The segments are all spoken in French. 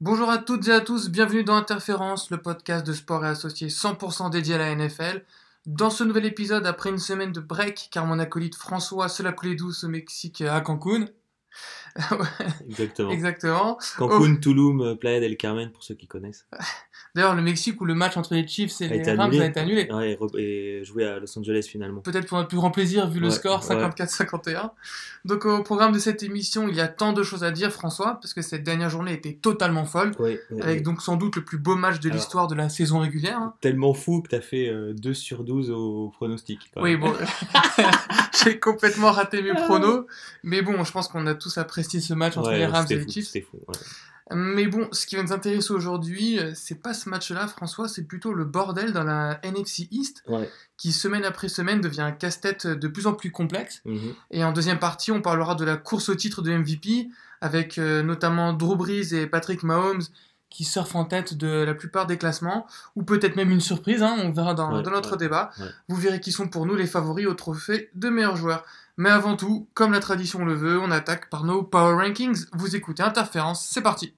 Bonjour à toutes et à tous, bienvenue dans Interférence, le podcast de sport et associé 100% dédié à la NFL. Dans ce nouvel épisode, après une semaine de break, car mon acolyte François se l'a coulé douce au Mexique à Cancun. Exactement. Exactement. Cancun, Tulum, Playa del Carmen, pour ceux qui connaissent. D'ailleurs, le Mexique où le match entre les Chiefs et A les Rams annulé. a été annulé. Ouais, et joué à Los Angeles finalement. Peut-être pour notre plus grand plaisir, vu le Ouais, score ouais. 54-51. Donc, au programme de cette émission, il y a tant de choses à dire, François, parce que cette dernière journée était totalement folle. Avec donc sans doute le plus beau match de l'histoire de la saison régulière. hein. Tellement fou que t'as fait euh, 2 sur 12 au pronostic. quand Oui, bon, j'ai complètement raté mes pronos, mais bon, je pense qu'on a tous apprécié ce match entre Ouais, les Rams et les Chiefs. C'était fou. ouais. Mais bon, ce qui va nous intéresser aujourd'hui, euh, c'est pas ce match-là, François, c'est plutôt le bordel dans la NFC East, Ouais. qui semaine après semaine devient un casse-tête de plus en plus complexe. Mhm. Et en deuxième partie, on parlera de la course au titre de MVP, avec euh, notamment Drew Brees et Patrick Mahomes qui surfent en tête de la plupart des classements, ou peut-être même une surprise, hein, on verra dans, Ouais, dans notre ouais, débat. ouais. Vous verrez qui sont pour nous les favoris au trophée de meilleur joueur. Mais avant tout, comme la tradition le veut, on attaque par nos Power Rankings. Vous écoutez Interférence, c'est parti.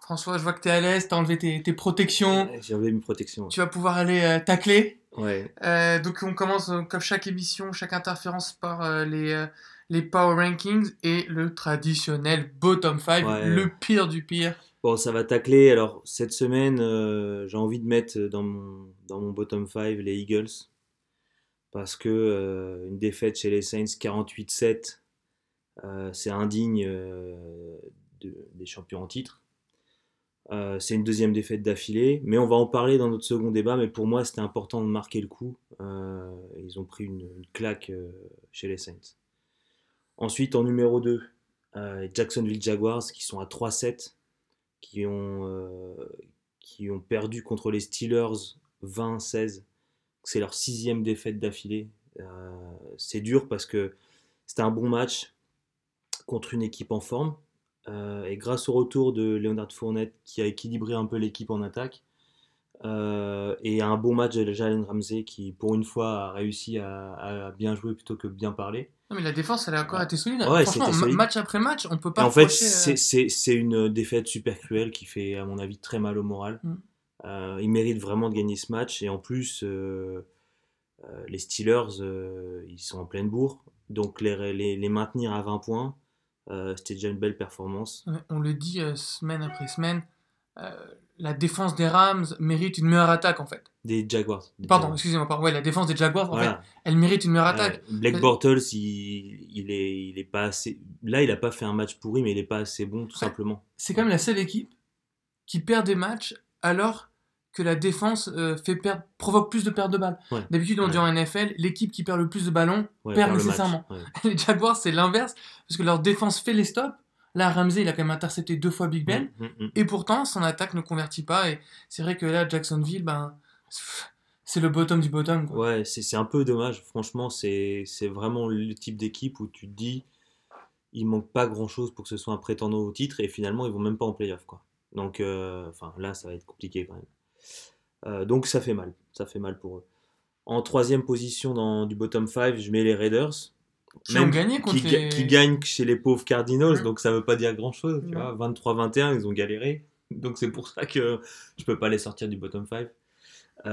François, je vois que t'es à l'aise, t'as enlevé tes, tes protections, J'ai enlevé mes protections. tu vas pouvoir aller euh, tacler. Ouais. Euh, donc on commence euh, comme chaque émission, chaque interférence par euh, les, les Power Rankings et le traditionnel Bottom 5, Ouais. le pire du pire. Bon, ça va tacler. Alors, cette semaine, j'ai envie de mettre dans mon, dans mon bottom 5 les Eagles. Parce que une défaite chez les Saints 48-7, euh, c'est indigne de- des champions en titre. Euh, c'est une deuxième défaite d'affilée, mais on va en parler dans notre second débat. Mais pour moi, c'était important de marquer le coup. Euh, ils ont pris une, claque euh, chez les Saints. Ensuite, en numéro 2, euh, Jacksonville Jaguars qui sont à 3-7 qui ont, qui ont perdu contre les Steelers 20-16. C'est leur sixième défaite d'affilée. C'est dur parce que c'était un bon match contre une équipe en forme. Euh, et grâce au retour de Leonard Fournette qui a équilibré un peu l'équipe en attaque, euh, et un bon match de Jalen Ramsey qui pour une fois a réussi à, à bien jouer plutôt que bien parler. Non mais la défense elle a encore été solide. Ouais, Franchement, solide. match après match, on peut Et pas en fait, euh, c'est- une défaite super cruelle qui fait, à mon avis, très mal au moral. Mm. Euh, ils méritent vraiment de gagner ce match. Et en plus, euh, les Steelers, ils sont en pleine bourre. Donc, les, les, les maintenir à 20 points, euh, c'était déjà une belle performance. On le dit euh, semaine après semaine, euh, la défense des Rams mérite une meilleure attaque en fait. Des Jaguars. des Pardon, excusez-moi, pardon. Ouais, la défense des Jaguars, en fait, elle mérite une meilleure attaque. Euh, Bortles, il, il, est, il est pas assez. Là, il a pas fait un match pourri, mais il est pas assez bon, tout Ouais. simplement. C'est quand même la seule équipe qui perd des matchs alors que la défense euh, fait perdre, provoque plus de pertes de balles. Ouais. D'habitude, on Ouais. dit en NFL, l'équipe qui perd le plus de ballons Ouais, perd nécessairement. Les Jaguars, c'est l'inverse, parce que leur défense fait les stops. Là, Ramsey, il a quand même intercepté deux fois Big Ben, Mm, mm, mm. et pourtant, son attaque ne convertit pas. Et c'est vrai que là, Jacksonville, ben, c'est le bottom du bottom. Quoi. Ouais, c'est un peu dommage. Franchement, c'est c'est vraiment le type d'équipe où tu te dis, il manque pas grand-chose pour que ce soit un prétendant au titre et finalement, ils vont même pas en playoff, quoi. Donc, euh, là, ça va être compliqué quand même. Euh, donc, ça fait mal. Ça fait mal pour eux. En troisième position dans, du bottom 5, je mets les Raiders. Qui ont gagné contre qui, ga- les- qui gagnent chez les pauvres Cardinals, donc ça veut pas dire grand-chose. tu Non. vois. 23-21, ils ont galéré. Donc c'est pour ça que je peux pas les sortir du bottom 5. Il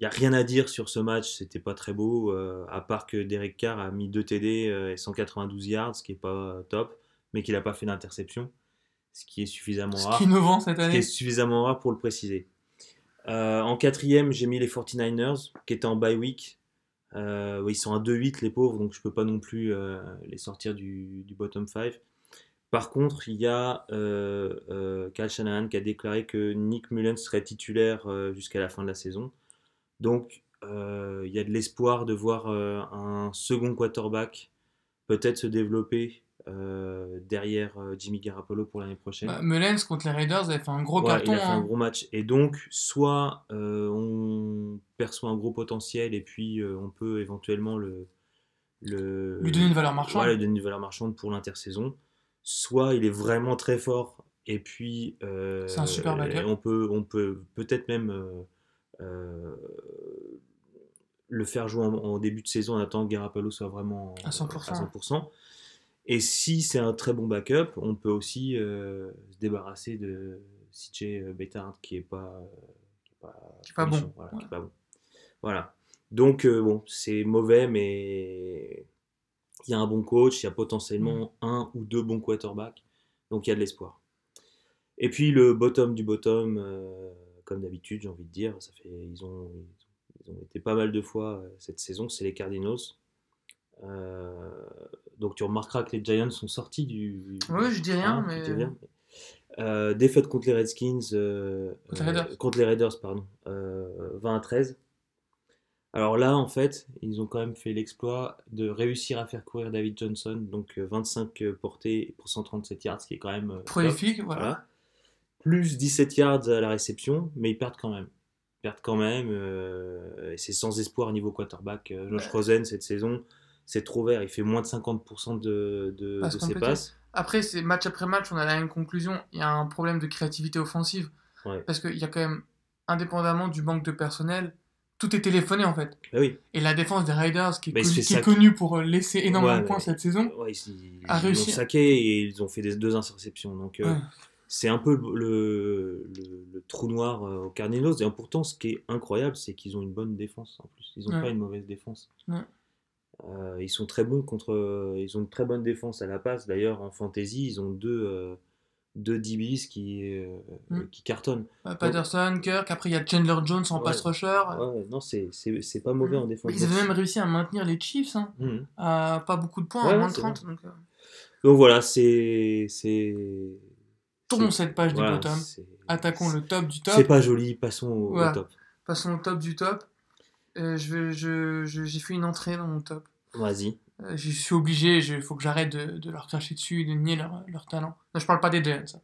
n'y a rien à dire sur ce match, c'était pas très beau, euh, à part que Derek Carr a mis 2 TD euh, et 192 yards, ce qui est pas top, mais qu'il n'a pas fait d'interception, ce qui est suffisamment Ce rare qui est innovant cette ce qui année. est suffisamment rare pour le préciser. Euh, en quatrième, j'ai mis les 49ers, qui étaient en bye week. Euh, ils sont à 2-8, les pauvres, donc je peux pas non plus euh, les sortir du, du bottom 5. Par contre, il y a Kyle Shanahan qui a déclaré que Nick Mullens serait titulaire jusqu'à la fin de la saison. Donc, il y a de l'espoir de voir un second quarterback peut-être se développer euh, derrière euh, Jimmy Garoppolo pour l'année prochaine. Bah, Mullens contre les Raiders avait fait un gros Ouais, carton. il a fait hein. un gros match. Et donc, soit euh, on perçoit un gros potentiel et puis euh, on peut éventuellement le, le Lui donner une valeur marchande. Ouais, lui donner une valeur marchande pour l'intersaison. Soit il est vraiment très fort et puis C'est un super on peut on peut peut-être même le faire jouer en, en début de saison en attendant que Garapalo soit vraiment À 100%. 100%. Et si c'est un très bon backup, on peut aussi euh, se débarrasser de CJ Bettard qui est pas, euh, qui est pas, Qui est pas bon. Voilà, Ouais. qui est pas bon. Voilà. Donc euh, bon, c'est mauvais, mais il y a un bon coach, il y a potentiellement Mm. un ou deux bons quarterbacks, donc il y a de l'espoir. Et puis le bottom du bottom, euh, comme d'habitude, j'ai envie de dire, ça fait, ils ont, ils ont été pas mal de fois euh, cette saison, c'est les Cardinals. Euh, donc tu remarqueras que les Giants sont sortis du. Ouais, je dis rien, hein, mais-. Euh, défaite contre les Redskins. euh, Contre les euh, Raiders. contre les Raiders, pardon. euh, 20 à 13. Alors là, en fait, ils ont quand même fait l'exploit de réussir à faire courir David Johnson, donc euh, 25 portées pour 137 yards, ce qui est quand même. Prolifique, voilà. Voilà. Plus 17 yards à la réception, mais ils perdent quand même. Ils perdent quand même, et c'est sans espoir au niveau quarterback. Josh. Rosen, cette saison, c'est trop vert. Il fait moins de 50% de, de, de ses passes. Après, c'est match après match, on a la même conclusion. Il y a un problème de créativité offensive. Ouais. Parce qu'il y a quand même, indépendamment du manque de personnel, tout est téléphoné en fait. Bah oui, Et la défense des Riders, qui est, Bah, connue, sac- pour euh, laisser énormément Ouais, de points cette saison, ils, A ils réussi. ont saqué et ils ont fait des, deux interceptions. Donc euh, c'est un peu le, le- le trou noir euh, aux Cardinals. Et pourtant, ce qui est incroyable, c'est qu'ils ont une bonne défense en plus. Ils n'ont pas une mauvaise défense. Euh, ils sont très bons contre. Ils ont une très bonne défense à la passe. D'ailleurs, en fantasy, ils ont deux, euh, deux DBs qui, euh, Mm. qui cartonnent. euh, Patterson, Kirk, après il y a Chandler Jones en Ouais. pass rusher. Ouais, non, c'est c'est- c'est pas mauvais en défense. Mais ils avaient même réussi à maintenir les Chiefs hein, Mhm. à pas beaucoup de points, Ouais, à moins de c'est 30. Donc, euh, Donc voilà, c'est. c'est- tournons cette page voilà, du bottom. Attaquons le top du top. C'est pas joli, passons au, top. Passons au top du top. Euh, je vais- je- je- J'ai fait une entrée dans mon top. Vas-y. Euh, je suis obligé, il faut que j'arrête de, de leur cracher dessus et de nier leur, leur talent. Non, je parle pas des Giants.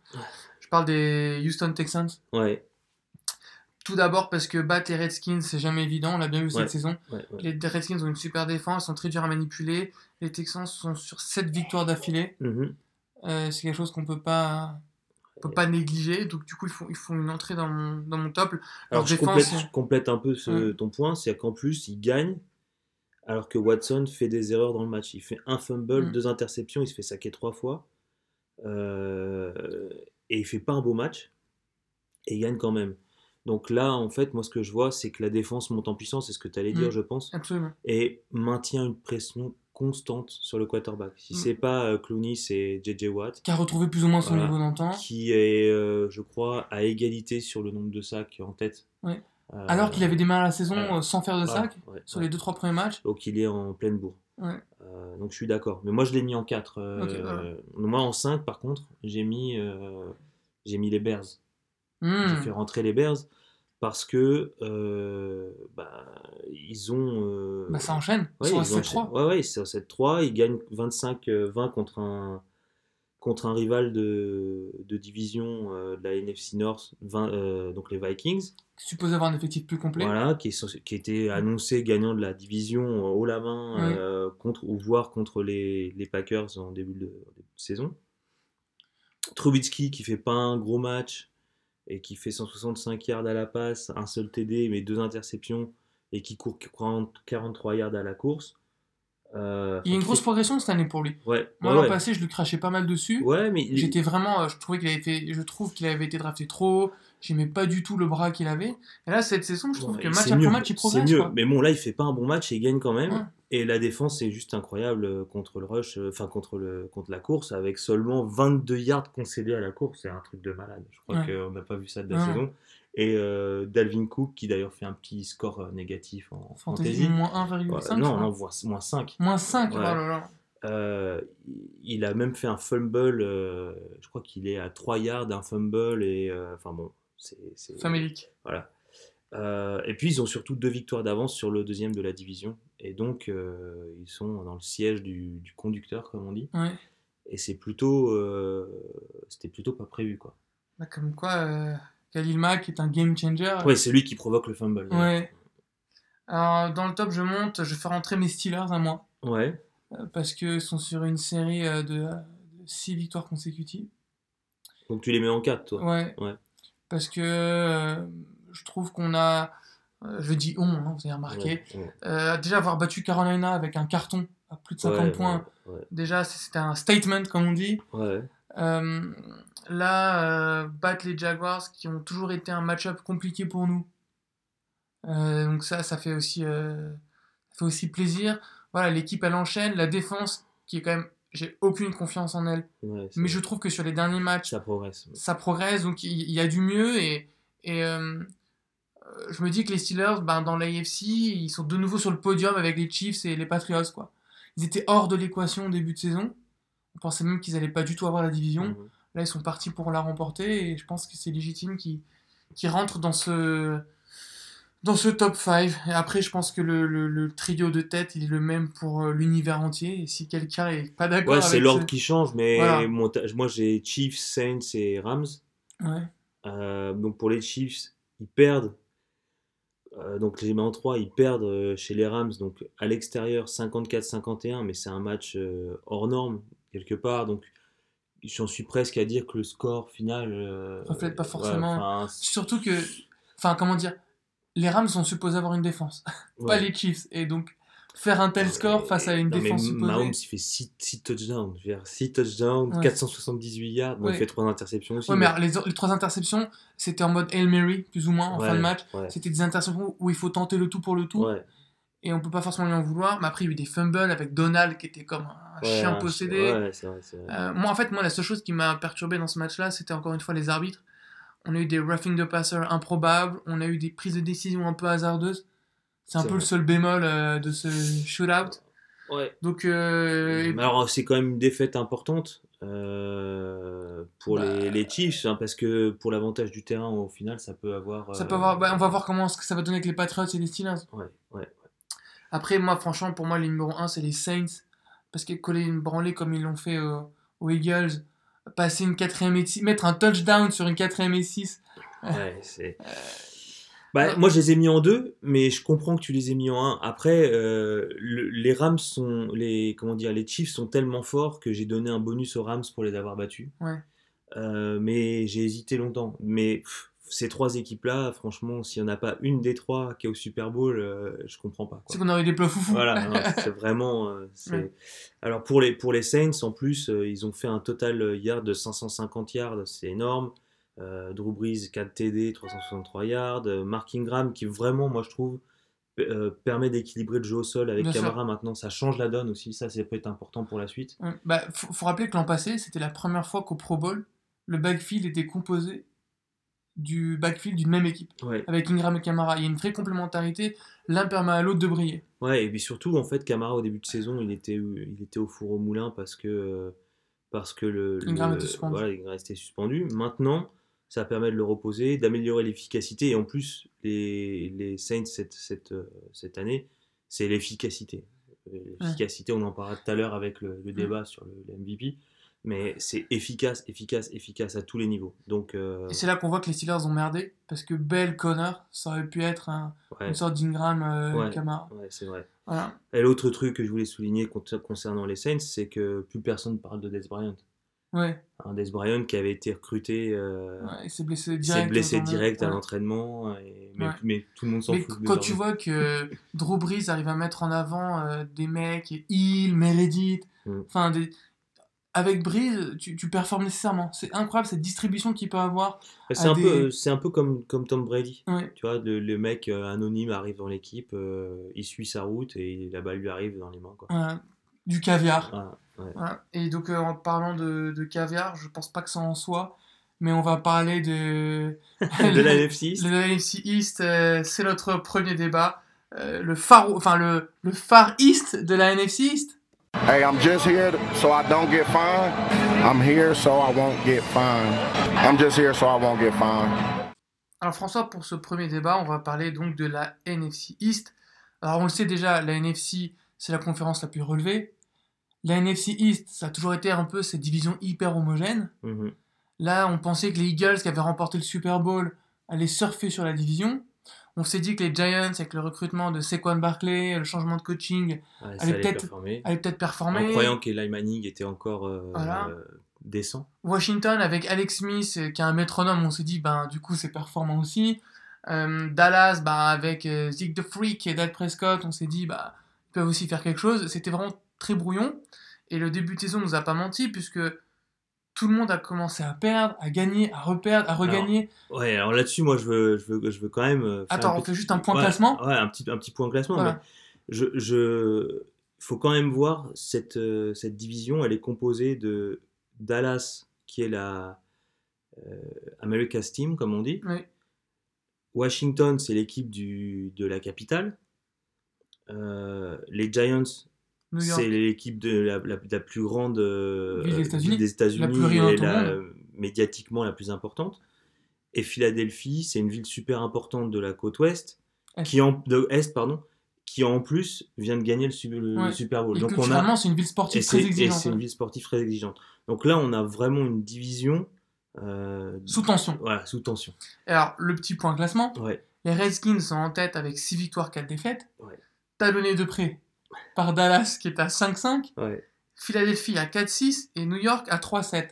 Je parle des Houston Texans. Ouais, Tout d'abord parce que battre les Redskins, c'est jamais évident. On l'a bien vu Ouais. cette saison. ouais. Les Redskins ont une super défense, ils sont très durs à manipuler. Les Texans sont sur 7 victoires d'affilée. Mhm. Euh, c'est quelque chose qu'on peut pas on peut pas négliger. Donc du coup, ils font, ils font une entrée dans mon, dans mon top. Alors Leur je défense, complète, je complète un peu ce- ton point, c'est qu'en plus, il gagne alors que Watson fait des erreurs dans le match. Il fait un fumble, Mm. deux interceptions, il se fait saquer trois fois. Euh, et il fait pas un beau match. Et il gagne quand même. Donc là, en fait, moi, ce que je vois, c'est que la défense monte en puissance, c'est ce que tu allais dire, Mm. je pense, Absolument. et maintient une pression constante sur le quarterback. Si Mm. c'est pas euh, Clooney, c'est JJ Watt. Qui a retrouvé plus ou moins son Voilà. niveau d'antan. qui est, euh, je crois, à égalité sur le nombre de sacs en tête. Ouais. Euh, Alors qu'il avait démarré la saison euh, sans faire de sac sur les 2-3 premiers matchs. Donc il est en pleine bourre. Ouais. Euh, donc je suis d'accord. Mais moi je l'ai mis en 4. Ok, voilà. Moi en 5 par contre, j'ai mis, euh, j'ai mis les Bears. Hmm. J'ai fait rentrer les Bears parce que euh, bah, ils ont. euh, Bah, ça enchaîne. Ouais, ils ont 7-3. enchaîné. Ouais, ouais, c'est 7-3. Ils gagnent 25-20 contre un, contre un rival de, de division euh, de la NFC North, 20, euh, donc les Vikings. Supposé avoir un effectif plus complet. Voilà, qui, est censé- qui était annoncé gagnant de la division haut la main, euh, contre, ou voire contre les, les Packers en début de, en début de saison. Trubitsky qui fait pas un gros match et qui fait 165 yards à la passe, un seul TD mais deux interceptions et qui court 40 43 yards à la course. Euh, Il y a une grosse progression cette année pour lui. Ouais, Moi, l'an ouais. passé, je lui crachais pas mal dessus. Ouais, mais J'étais vraiment, euh, je trouvais qu'il avait fait, je trouve qu'il avait été drafté trop. J'aimais pas du tout le bras qu'il avait. Et là, cette saison, je trouve que match après mieux, match, il C'est progresse. mieux, quoi. mais bon, là, il fait pas un bon match et il gagne quand même. Et la défense est juste incroyable euh, contre le rush, euh, enfin contre, le, contre la course, avec seulement 22 yards concédés à la course. C'est un truc de malade. Je crois qu'on n'a pas vu ça de la saison. Et euh, Dalvin Cook, qui d'ailleurs fait un petit score euh, négatif en Fantasy, fantasy. moins Ouais, 1,5. non, je non, crois. moins 5. Moins 5. Ouais. oh là là. Euh, il a même fait un fumble. euh, je crois qu'il est à 3 yards d'un fumble. Et enfin bon, c'est. Famélique. Voilà. Et puis ils ont surtout deux victoires d'avance sur le deuxième de la division. Et donc ils sont dans le siège du, du conducteur, comme on dit. Ouais. Et c'est plutôt. C'était plutôt pas prévu, quoi. Bah, comme quoi, Khalil Mack est un game changer. Ouais, c'est lui qui provoque le fumble. Ouais. Alors, dans le top, je monte, je fais rentrer mes Steelers à moi. Ouais. euh, parce qu'ils sont sur une série euh, de 6 victoires consécutives. Donc tu les mets en 4, toi. Ouais. Ouais. Parce que euh, je trouve qu'on a Euh, je dis on, hein, vous avez remarqué. Ouais, ouais. Euh, déjà avoir battu Carolina avec un carton à plus de 50 Ouais, points, déjà c'était un statement comme on dit. Ouais, là, euh, battre les Jaguars qui ont toujours été un match-up compliqué pour nous. Euh, donc ça, ça fait aussi, euh, ça fait aussi plaisir. Voilà, l'équipe elle enchaîne, la défense qui est quand même, j'ai aucune confiance en elle, ouais, mais je trouve que sur les derniers matchs, ça progresse. ça progresse, donc il y, a du mieux et, et euh, je me dis que les Steelers, ben, dans l'AFC, ils sont de nouveau sur le podium avec les Chiefs et les Patriots. Quoi. Ils étaient hors de l'équation au début de saison. On pensait même qu'ils n'allaient pas du tout avoir la division. Mhm. Là, ils sont partis pour la remporter et je pense que c'est légitime qu'ils rentrent dans ce, dans ce top 5. Et après, je pense que le, le- le trio de tête, il est le même pour euh, l'univers entier. Et si quelqu'un est pas d'accord Ouais, c'est l'ordre ce- qui change, mais Voilà. mon ta- moi j'ai Chiefs, Saints et Rams. Ouais. Euh, donc pour les Chiefs, ils perdent. Euh, donc les en 3, ils perdent chez les Rams, donc à l'extérieur 54-51, mais c'est un match euh, hors norme quelque part. Donc j'en suis presque à dire que le score final euh, Reflète pas forcément. c'est- Surtout que, enfin, comment dire, les Rams sont supposés avoir une défense, pas les Chiefs. Et donc, faire un tel score face à une Non, mais défense supposée. Mahomes, il fait 6 touchdowns. Je veux dire, 6 touchdowns, Ouais. 478 yards. Bon, il fait 3 interceptions aussi. Mais mais- les, les trois interceptions, c'était en mode Hail Mary, plus ou moins, en fin de match. C'était des interceptions où il faut tenter le tout pour le tout. Et on peut pas forcément lui en vouloir. Mais après, il y a eu des fumbles avec Donald qui était comme un Ouais, chien possédé. Ouais, vrai. Euh, moi, en fait, moi, la seule chose qui m'a perturbé dans ce match-là, c'était encore une fois les arbitres. On a eu des roughing de passer improbables, on a eu des prises de décision un peu hasardeuses. C'est un peu vrai. le seul bémol euh, de ce shootout. Ouais. Donc, euh, alors, c'est quand même une défaite importante euh, pour Bah, les, les Chiefs, hein, parce que pour l'avantage du terrain, au final, ça peut avoir. ça peut avoir, bah, on va voir comment ça va donner avec les Patriots et les Steelers. Ouais, ouais. Après, moi, franchement, pour moi, les numéro 1, c'est les Saints. Parce que coller une branlée comme ils l'ont fait euh, aux Eagles, passer une quatrième et six, mettre un touchdown sur une quatrième et 6. ouais, c'est. Bah, non. moi, je les ai mis en deux, mais je comprends que tu les aies mis en un. Après, euh, le- les Rams sont. Les, comment dire, les Chiefs sont tellement forts que j'ai donné un bonus aux Rams pour les avoir battus. Ouais. Euh, mais j'ai hésité longtemps. Mais pff, ces trois équipes-là, franchement, s'il n'y en a pas une des trois qui est au Super Bowl, euh, je comprends pas. C'est qu'on aurait des plats foufou. Voilà, c'est vraiment. euh, c'est- Ouais. Alors pour les, pour les Saints, en plus, euh, ils ont fait un total euh, yard de 550 yards, c'est énorme. Drew Brees, 4 TD, 363 yards. Mark Ingram, qui vraiment, moi je trouve, euh, permet d'équilibrer le jeu au sol avec Bien sûr. Camara maintenant. Ça change la donne aussi, ça, ça peut être important pour la suite. Ouais. Bah, faut, faut rappeler que l'an passé, c'était la première fois qu'au Pro Bowl, le backfield était composé du backfield d'une même équipe, Ouais. avec Ingram et Camara. Il y a une vraie complémentarité, l'un permet à l'autre de briller. Ouais, et puis surtout, en fait, Camara au début de saison, il était, il était au four au moulin parce que, parce que le, Ingram le- était suspendu. Voilà, Ingram restait suspendu. Maintenant, ça permet de le reposer, d'améliorer l'efficacité. Et en plus, les, les Saints cette, cette, cette année, c'est l'efficacité. L'efficacité, on en parlera tout à l'heure avec le, le débat sur le, le MVP. Mais c'est efficace, efficace, efficace à tous les niveaux. Donc, euh, Et c'est là qu'on voit que les Steelers ont merdé, parce que Bell, Connor, ça aurait pu être un- ouais, une sorte d'Ingram euh, Ouais. Camara. ouais, c'est vrai. Voilà. Et l'autre truc que je voulais souligner con- concernant les Saints, c'est que plus personne parle de Des Bryant. Ouais, Un Des Bryant qui avait été recruté, euh, ouais, s'est blessé il direct. s'est blessé direct à l'entraînement, mais, tout le monde s'en Mais fout. quand tu vois que Drew Brees arrive à mettre en avant euh, des mecs, Hill, Meredith, Mm. enfin des... avec Brees, tu, tu performes nécessairement. C'est incroyable cette distribution qu'il peut avoir. Bah, c'est un, des- peu, c'est un peu comme, comme Tom Brady. Ouais. Tu vois, le, le mec euh, anonyme arrive dans l'équipe, euh, il suit sa route et la balle lui arrive dans les mains. Quoi. Voilà. du caviar. Voilà, ouais. Voilà. Et donc euh, en parlant de, de caviar, je pense pas que ça en soit, mais on va parler de de la NFC. Le NFC East, euh, c'est notre premier débat. Le far, enfin le, le far East de la NFC East. Hey, I'm just here so I don't get fined. I'm here so I won't get fined. I'm just here so I won't get fined. Alors François, pour ce premier débat, on va parler donc de la NFC East. Alors on le sait déjà, la NFC, c'est la conférence la plus relevée. La NFC East, ça a toujours été un peu cette division hyper homogène. Mhm. Là, on pensait que les Eagles qui avaient remporté le Super Bowl allaient surfer sur la division. On s'est dit que les Giants, avec le recrutement de Saquon Barkley, le changement de coaching, Ouais, peut-être- performer. allaient peut-être performer. En croyant qu'Eli Manning était encore euh, Voilà. euh, décent. Washington avec Alex Smith euh, qui est un métronome, on s'est dit ben du coup c'est performant aussi. Euh, Dallas, bah, avec euh, Zeke the Freak et Dak Prescott, on s'est dit, bah, ils peuvent aussi faire quelque chose. C'était vraiment très brouillon. Et le début de saison nous a pas menti, puisque tout le monde a commencé à perdre, à gagner, à reperdre, à regagner. Ouais, alors là-dessus, moi, je veux, je veux, je veux quand même. euh, faire Attends, on petit- fait juste un point Ouais, classement. Ouais, un petit, un petit point classement. Voilà. mais je, je, faut quand même voir cette, euh, cette division. Elle est composée de Dallas, qui est la euh, America's Team, comme on dit. Washington, c'est l'équipe de la capitale. Euh, les Giants. C'est l'équipe de la, la- la plus grande euh, Ville des États-Unis. et la- médiatiquement la plus importante. Et Philadelphie, c'est une ville super importante de la côte ouest, Est. qui en, de est pardon, qui en plus vient de gagner le, Su- le Ouais. Super Bowl. Et Donc on a c'est une ville sportive très et exigeante. c'est une ville sportive très exigeante. Donc là, on a vraiment une division euh, Sous tension. voilà, sous tension. Alors, le petit point classement. Ouais. Les Redskins sont en tête avec 6 victoires, 4 défaites. Ouais. Talonné de près par Dallas qui est à 5-5. Ouais. Philadelphie à 4-6 et New York à 3-7.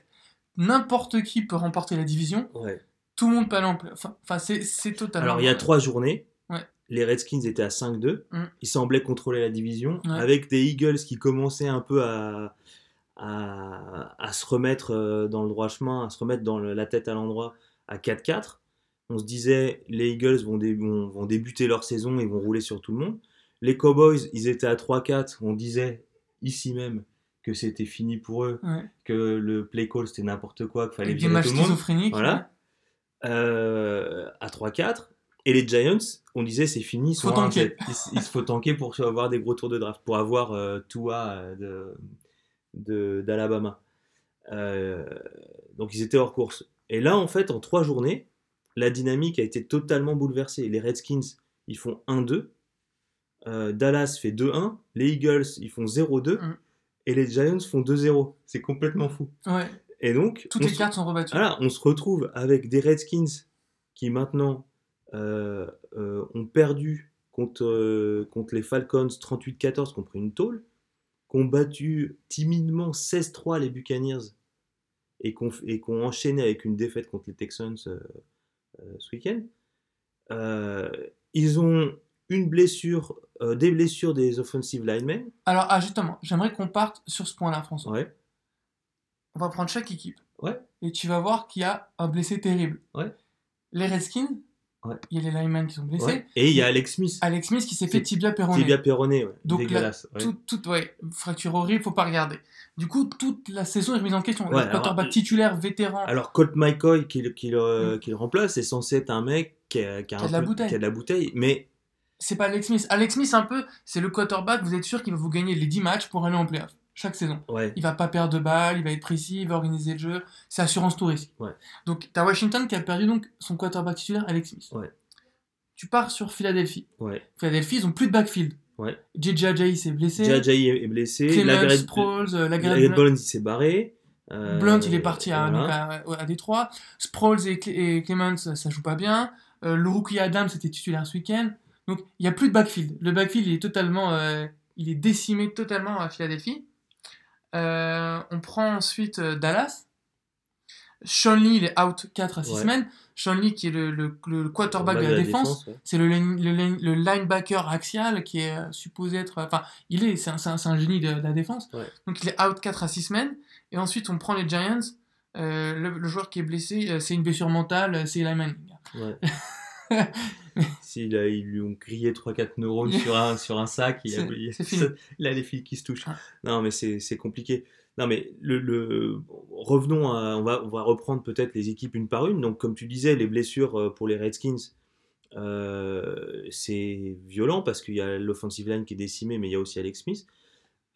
N'importe qui peut remporter la division. Ouais. Tout le monde peut aller en Enfin, enfin, c'est, totalement. Alors il y a trois journées. Ouais. Les Redskins étaient à 5-2. Mm. Ils semblaient contrôler la division. Avec des Eagles qui commençaient un peu à, à, à se remettre euh, dans le droit chemin, à se remettre dans le- la tête à l'endroit à 4-4. On se disait, les Eagles vont, dé- vont, vont débuter leur saison et vont rouler sur tout le monde. Les Cowboys, ils étaient à 3-4. On disait ici même que c'était fini pour eux, Ouais. que le play call c'était n'importe quoi, qu'il fallait Avec virer matchs tout le monde. Voilà. euh, à 3-4. Et les Giants, on disait c'est fini, ils sont Faut tanker. 1-7. Il, faut tanker pour avoir des gros tours de draft, pour avoir euh, Tua euh, de, de- d'Alabama. Euh, donc ils étaient hors course. Et là, en fait, en trois journées, la dynamique a été totalement bouleversée. Les Redskins, ils font 1-2. Euh, Dallas fait 2-1. Les Eagles, ils font 0-2. Mm. Et les Giants font 2-0. C'est complètement fou. Ouais. Et donc, Toutes on les se- cartes sont rebattues. voilà, on se retrouve avec des Redskins qui maintenant euh, euh, ont perdu contre, contre les Falcons 38-14, qui ont pris une tôle, qui ont battu timidement 16-3 les Buccaneers et qui ont, et qui ont enchaîné avec une défaite contre les Texans euh, euh, ce week-end. Euh, ils ont une blessure, euh, des blessures des offensive linemen. Alors, ah, justement, j'aimerais qu'on parte sur ce point-là, François. Ouais, On va prendre chaque équipe. Ouais. Et tu vas voir qu'il y a un blessé terrible. Ouais. Les Redskins, Ouais. il y a les linemen qui sont blessés. ouais. Et il y a Alex Smith, Alex Smith qui s'est fait tibia péroné. tibia péroné, ouais. Donc là, dégueulasse. ouais. Tout, tout, ouais, fracture horrible, faut pas regarder. Du coup, toute la saison est remise en question. Le quarterback alors, titulaire, vétéran. Alors, Colt McCoy, qui, le- qui, le, Mm. qui le remplace, est censé être un mec qui a, qui a Qui a un de la peu- qui a de la bouteille. Mais C'est pas Alex Smith. Alex Smith, un peu, c'est le quarterback, vous êtes sûr qu'il va vous gagner les 10 matchs pour aller en playoff. Chaque saison. ouais, Il va pas perdre de balles, il va être précis, il va organiser le jeu. C'est assurance tout risque. Ouais. Donc, t'as Washington qui a perdu donc son quarterback titulaire, Alex Smith. Ouais. Tu pars sur Philadelphie. Philadelphie, ils ont plus de backfield. Ouais. JJ s'est blessé. Jajay est blessé. Clemens, Sproles, euh, Lagarde- il s'est barré. Euh, Blunt, il est parti à, voilà. donc à, à Détroit. Sproles et, Cle- et Clemens, ça, joue pas bien. Euh, le rookie Adams était titulaire ce week-end. Donc, il n'y a plus de backfield. Le backfield, il est totalement... euh, il est décimé totalement à Philadelphie. Euh, on prend ensuite euh, Dallas. Sean Lee, il est out 4 à 6 Ouais. semaines. Sean Lee, qui est le, le- le quarterback de la, défense. ouais. C'est le, line- le, line- le linebacker axial qui est supposé être. Enfin, il est, c'est un, génie de, de la défense. Ouais. Donc il est out 4 à 6 semaines. Et ensuite, on prend les Giants. Euh, le, joueur qui est blessé, c'est une blessure mentale, c'est Eli Manning. Ouais. S'il a- ils lui ont grillé 3-4 neurones sur un, sur un sac, il a, il- fini. il a les fils qui se touchent. Ah. Non, mais c'est compliqué. Non, mais le, le- revenons à. On va, on va reprendre peut-être les équipes une par une. Donc, comme tu disais, les blessures euh, pour les Redskins, euh, c'est violent parce qu'il y a l'offensive line qui est décimée, mais il y a aussi Alex Smith.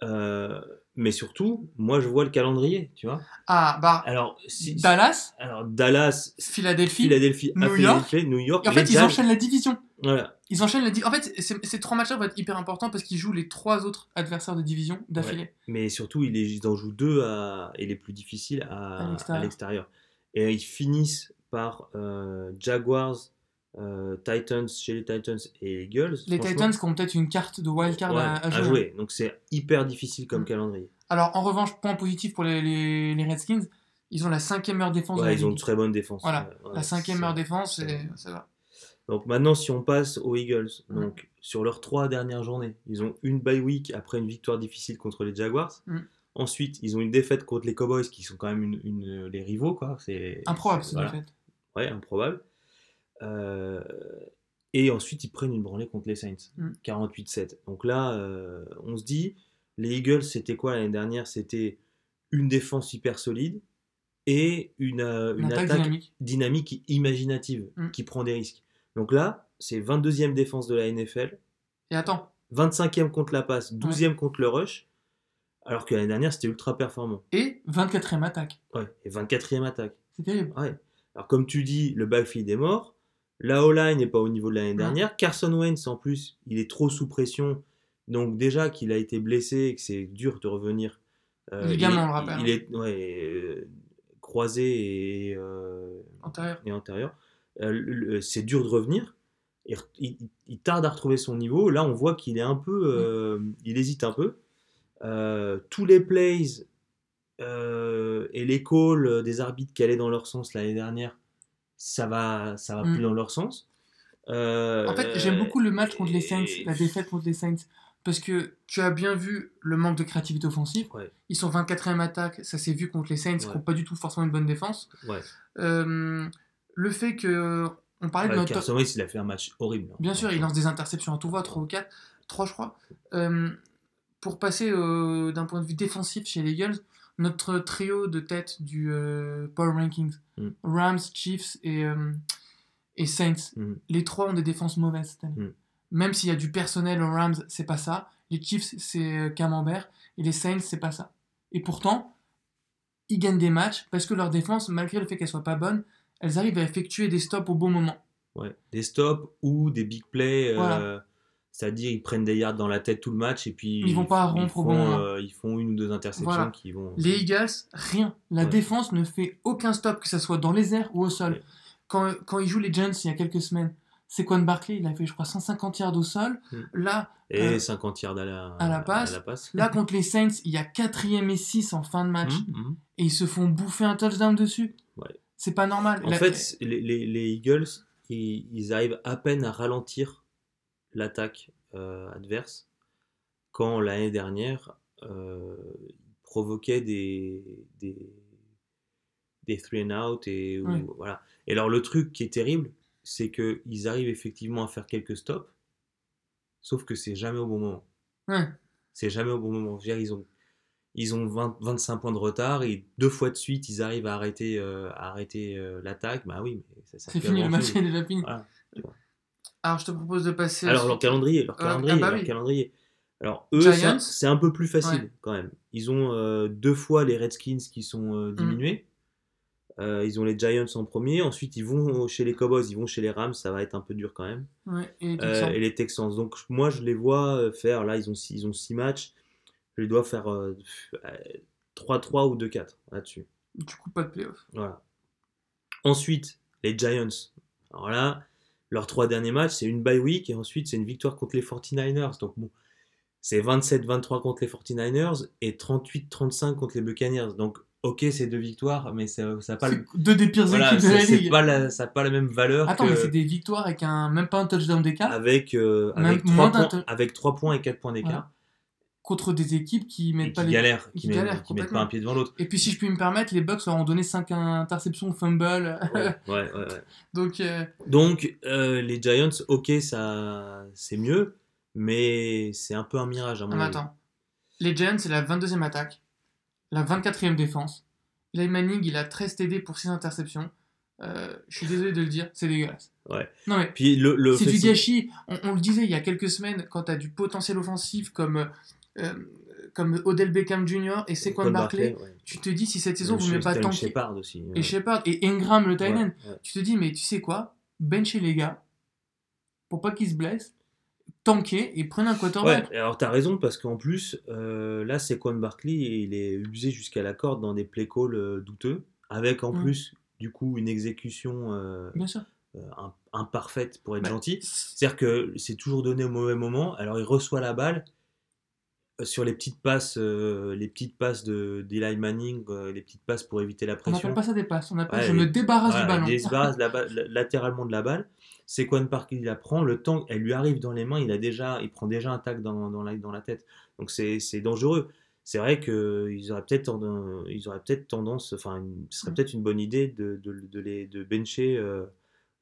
Euh, mais surtout, moi, je vois le calendrier, tu vois. Ah, bah, Alors, si- Dallas, alors Dallas, Philadelphie. Philadelphie, à New York. New York. Et en fait, ils enchaînent la division. Voilà. Ils enchaînent la di- En fait, ces, trois matchs-là vont être hyper importants parce qu'ils jouent les trois autres adversaires de division d'affilée. Mais surtout, ils, ils en jouent deux à, et les plus difficiles à, à l'extérieur. Et ils finissent par euh, Jaguars, euh, Titans chez les Titans et Eagles. Les Titans qui ont peut-être une carte de wildcard ouais, à, à à jouer. jouer. Donc c'est hyper difficile comme Mm. calendrier. Alors, en revanche, point positif pour les, les, les Redskins, ils ont la cinquième meilleure défense de la ils ont une très bonne défense. Voilà, Ouais, La cinquième meilleure défense, et ça va. Donc maintenant, si on passe aux Eagles, Mm. donc sur leurs trois dernières journées, ils ont une bye week après une victoire difficile contre les Jaguars. Mm. Ensuite, ils ont une défaite contre les Cowboys, qui sont quand même une, une- les rivaux, quoi. C'est Improbable, cette voilà. défaite. Ouais, improbable. Euh, et ensuite, ils prennent une branlée contre les Saints, Mm. 48-7. Donc là, euh, on se dit, les Eagles, c'était quoi l'année dernière? C'était une défense hyper solide et une, euh, Une attaque attaque dynamique. dynamique imaginative Mm. qui prend des risques. Donc là, c'est 22e défense de la NFL, Et attends, 25e contre la passe, 12e contre le rush, alors que l'année dernière, c'était ultra performant. et 24e attaque. Ouais, et 24e attaque. C'est terrible. Ouais. Alors comme tu dis, le backfield est mort, la O-line n'est pas au niveau de l'année dernière, Carson Wentz en plus, il est trop sous pression, donc déjà qu'il a été blessé et que c'est dur de revenir. euh, Ligament, il, on le rappelle. Il est ouais, euh, croisé et, euh, Antérieur. et antérieur. C'est dur de revenir. Il, il- il tarde à retrouver son niveau. Là, on voit qu'il est un peu, il hésite un peu. Tous les plays et les calls des arbitres qui allaient dans leur sens l'année dernière, ça va, ça va Mm. plus dans leur sens. Euh, En fait, j'aime beaucoup le match contre les Saints, la défaite contre les Saints, parce que tu as bien vu le manque de créativité offensive. Ouais. Ils sont 24e attaque, ça s'est vu contre les Saints, qui Ouais. n'ont pas du tout forcément une bonne défense. Ouais. Euh, le fait que. On parlait de notre. Carson Wentz, il a fait un match horrible. Bien sûr, il lance des interceptions à tout va, 3 ou 4, 3 je crois. Euh, pour passer euh, d'un point de vue défensif chez les Eagles, notre trio de tête du euh, Power Rankings, Mm. Rams, Chiefs et, euh, et Saints, Mm. les trois ont des défenses mauvaises cette année. Mm. Même s'il y a du personnel aux Rams, c'est pas ça. Les Chiefs, c'est euh, Camembert. Et les Saints, c'est pas ça. Et pourtant, ils gagnent des matchs parce que leur défense, malgré le fait qu'elle soit pas bonne, elles arrivent à effectuer des stops au bon moment. Ouais. Des stops ou des big plays. euh, Voilà. C'est-à-dire, ils prennent des yards dans la tête tout le match et puis Ils vont pas rompre au font, bon euh, ils font une ou deux interceptions Voilà. qui vont. Les Eagles, rien. La Ouais. défense ne fait aucun stop, que ce soit dans les airs ou au sol. Ouais. Quand, quand ils jouent les Giants il y a quelques semaines, Sequan Barkley, il a fait, je crois, 150 yards au sol. Mm. Là, Et Euh, 50 yards à la, à la passe. à la passe. là, contre les Saints, il y a 4ème et 6 en fin de match. Mhm, mhm. Et ils se font bouffer un touchdown dessus. Ouais. C'est pas normal. En La- fait, les, les- les Eagles, ils, ils arrivent à peine à ralentir l'attaque euh, adverse quand l'année dernière, euh, ils provoquaient des, des, des three and out. Et, voilà. et alors, le truc qui est terrible, c'est qu'ils arrivent effectivement à faire quelques stops, sauf que c'est jamais au bon moment. Ouais. C'est jamais au bon moment. Dire, ils ont, ils ont 20 25 points de retard et deux fois de suite, ils arrivent à arrêter, euh, à arrêter euh, l'attaque. Bah oui, mais ça, ça C'est fini, le match est déjà fini. Voilà. Alors, je te propose de passer. Alors, leur calendrier, leur calendrier, ah bah leur oui. calendrier. Alors, eux, c'est un peu plus facile Ouais. quand même. Ils ont euh, deux fois les Redskins qui sont euh, diminués. Euh, ils ont les Giants en premier. Ensuite, ils vont chez les Cowboys, ils vont chez les Rams. Ça va être un peu dur quand même. Ouais, et les Texans. et les Texans. Donc, moi, je les vois faire. Là, ils ont six, ils ont six matchs. Je les dois faire euh, euh, 3-3 ou 2-4 là-dessus. Du coup, pas de playoff. Voilà. Ensuite, les Giants. Alors là, leurs trois derniers matchs, c'est une bye week et ensuite c'est une victoire contre les 49ers. Donc bon, c'est 27-23 contre les 49ers et 38-35 contre les Buccaneers. Donc ok, c'est deux victoires, mais ça n'a pas, le- deux des pires voilà, équipes de la ligue. pas la, ça a pas la même valeur Attends, que mais c'est des victoires avec un, même pas un touchdown d'écart avec, euh, Même avec, moins 3 d'un points, avec 3 points et 4 points d'écart. Voilà. Contre des équipes qui Et mettent pas les. galèrent, qui galèrent qui mettent pas un pied devant l'autre. Et puis, si je puis me permettre, les Bucks leur ont donné 5 interceptions, fumble. Ouais, ouais. Donc, euh, Donc, euh, les Giants, ok, ça, c'est mieux, mais c'est un peu un mirage à mon non, mais avis. attends. Les Giants, c'est la 22e attaque, la 24e défense. Eli Manning, il a 13 TD pour 6 interceptions. Euh, je suis désolé de le dire, c'est dégueulasse. Ouais. Non, mais Puis le, le c'est du gâchis. On, on le disait il y a quelques semaines, quand tu as du potentiel offensif comme, euh, comme Odell Beckham Jr. et Saquon ouais. tu te dis si cette saison vous ne pas tanker. Shepard aussi. Et Shepard et Ingram le tight end, tu te dis mais tu sais quoi? Bencher les gars pour pas qu'ils se blessent, tanker et prenez un quarterback. Ouais, alors t'as raison parce qu'en plus, euh, là, c'est Quan Barkley il est usé jusqu'à la corde dans des play calls euh, douteux, avec en plus, du coup, une exécution euh, Bien sûr. euh, im- imparfaite pour être Bah, gentil. C'est-à-dire que c'est toujours donné au mauvais moment. Alors il reçoit la balle sur les petites passes, euh, les petites passes de d'Eli Manning, euh, les petites passes pour éviter la On pression. n'appelle pas ça des passes, on appelle Ouais, je me débarrasse Voilà, du ballon. il se débarrasse la latéralement de la balle. Saquon Park, il la prend, le temps, elle lui arrive dans les mains, il, a déjà, il prend déjà un tac dans, dans, la, dans la tête. Donc c'est c'est dangereux. C'est vrai qu'ils auraient peut-être ils auraient peut-être tendance, enfin, ce serait Mm. peut-être une bonne idée de, de, de les de bencher euh, euh,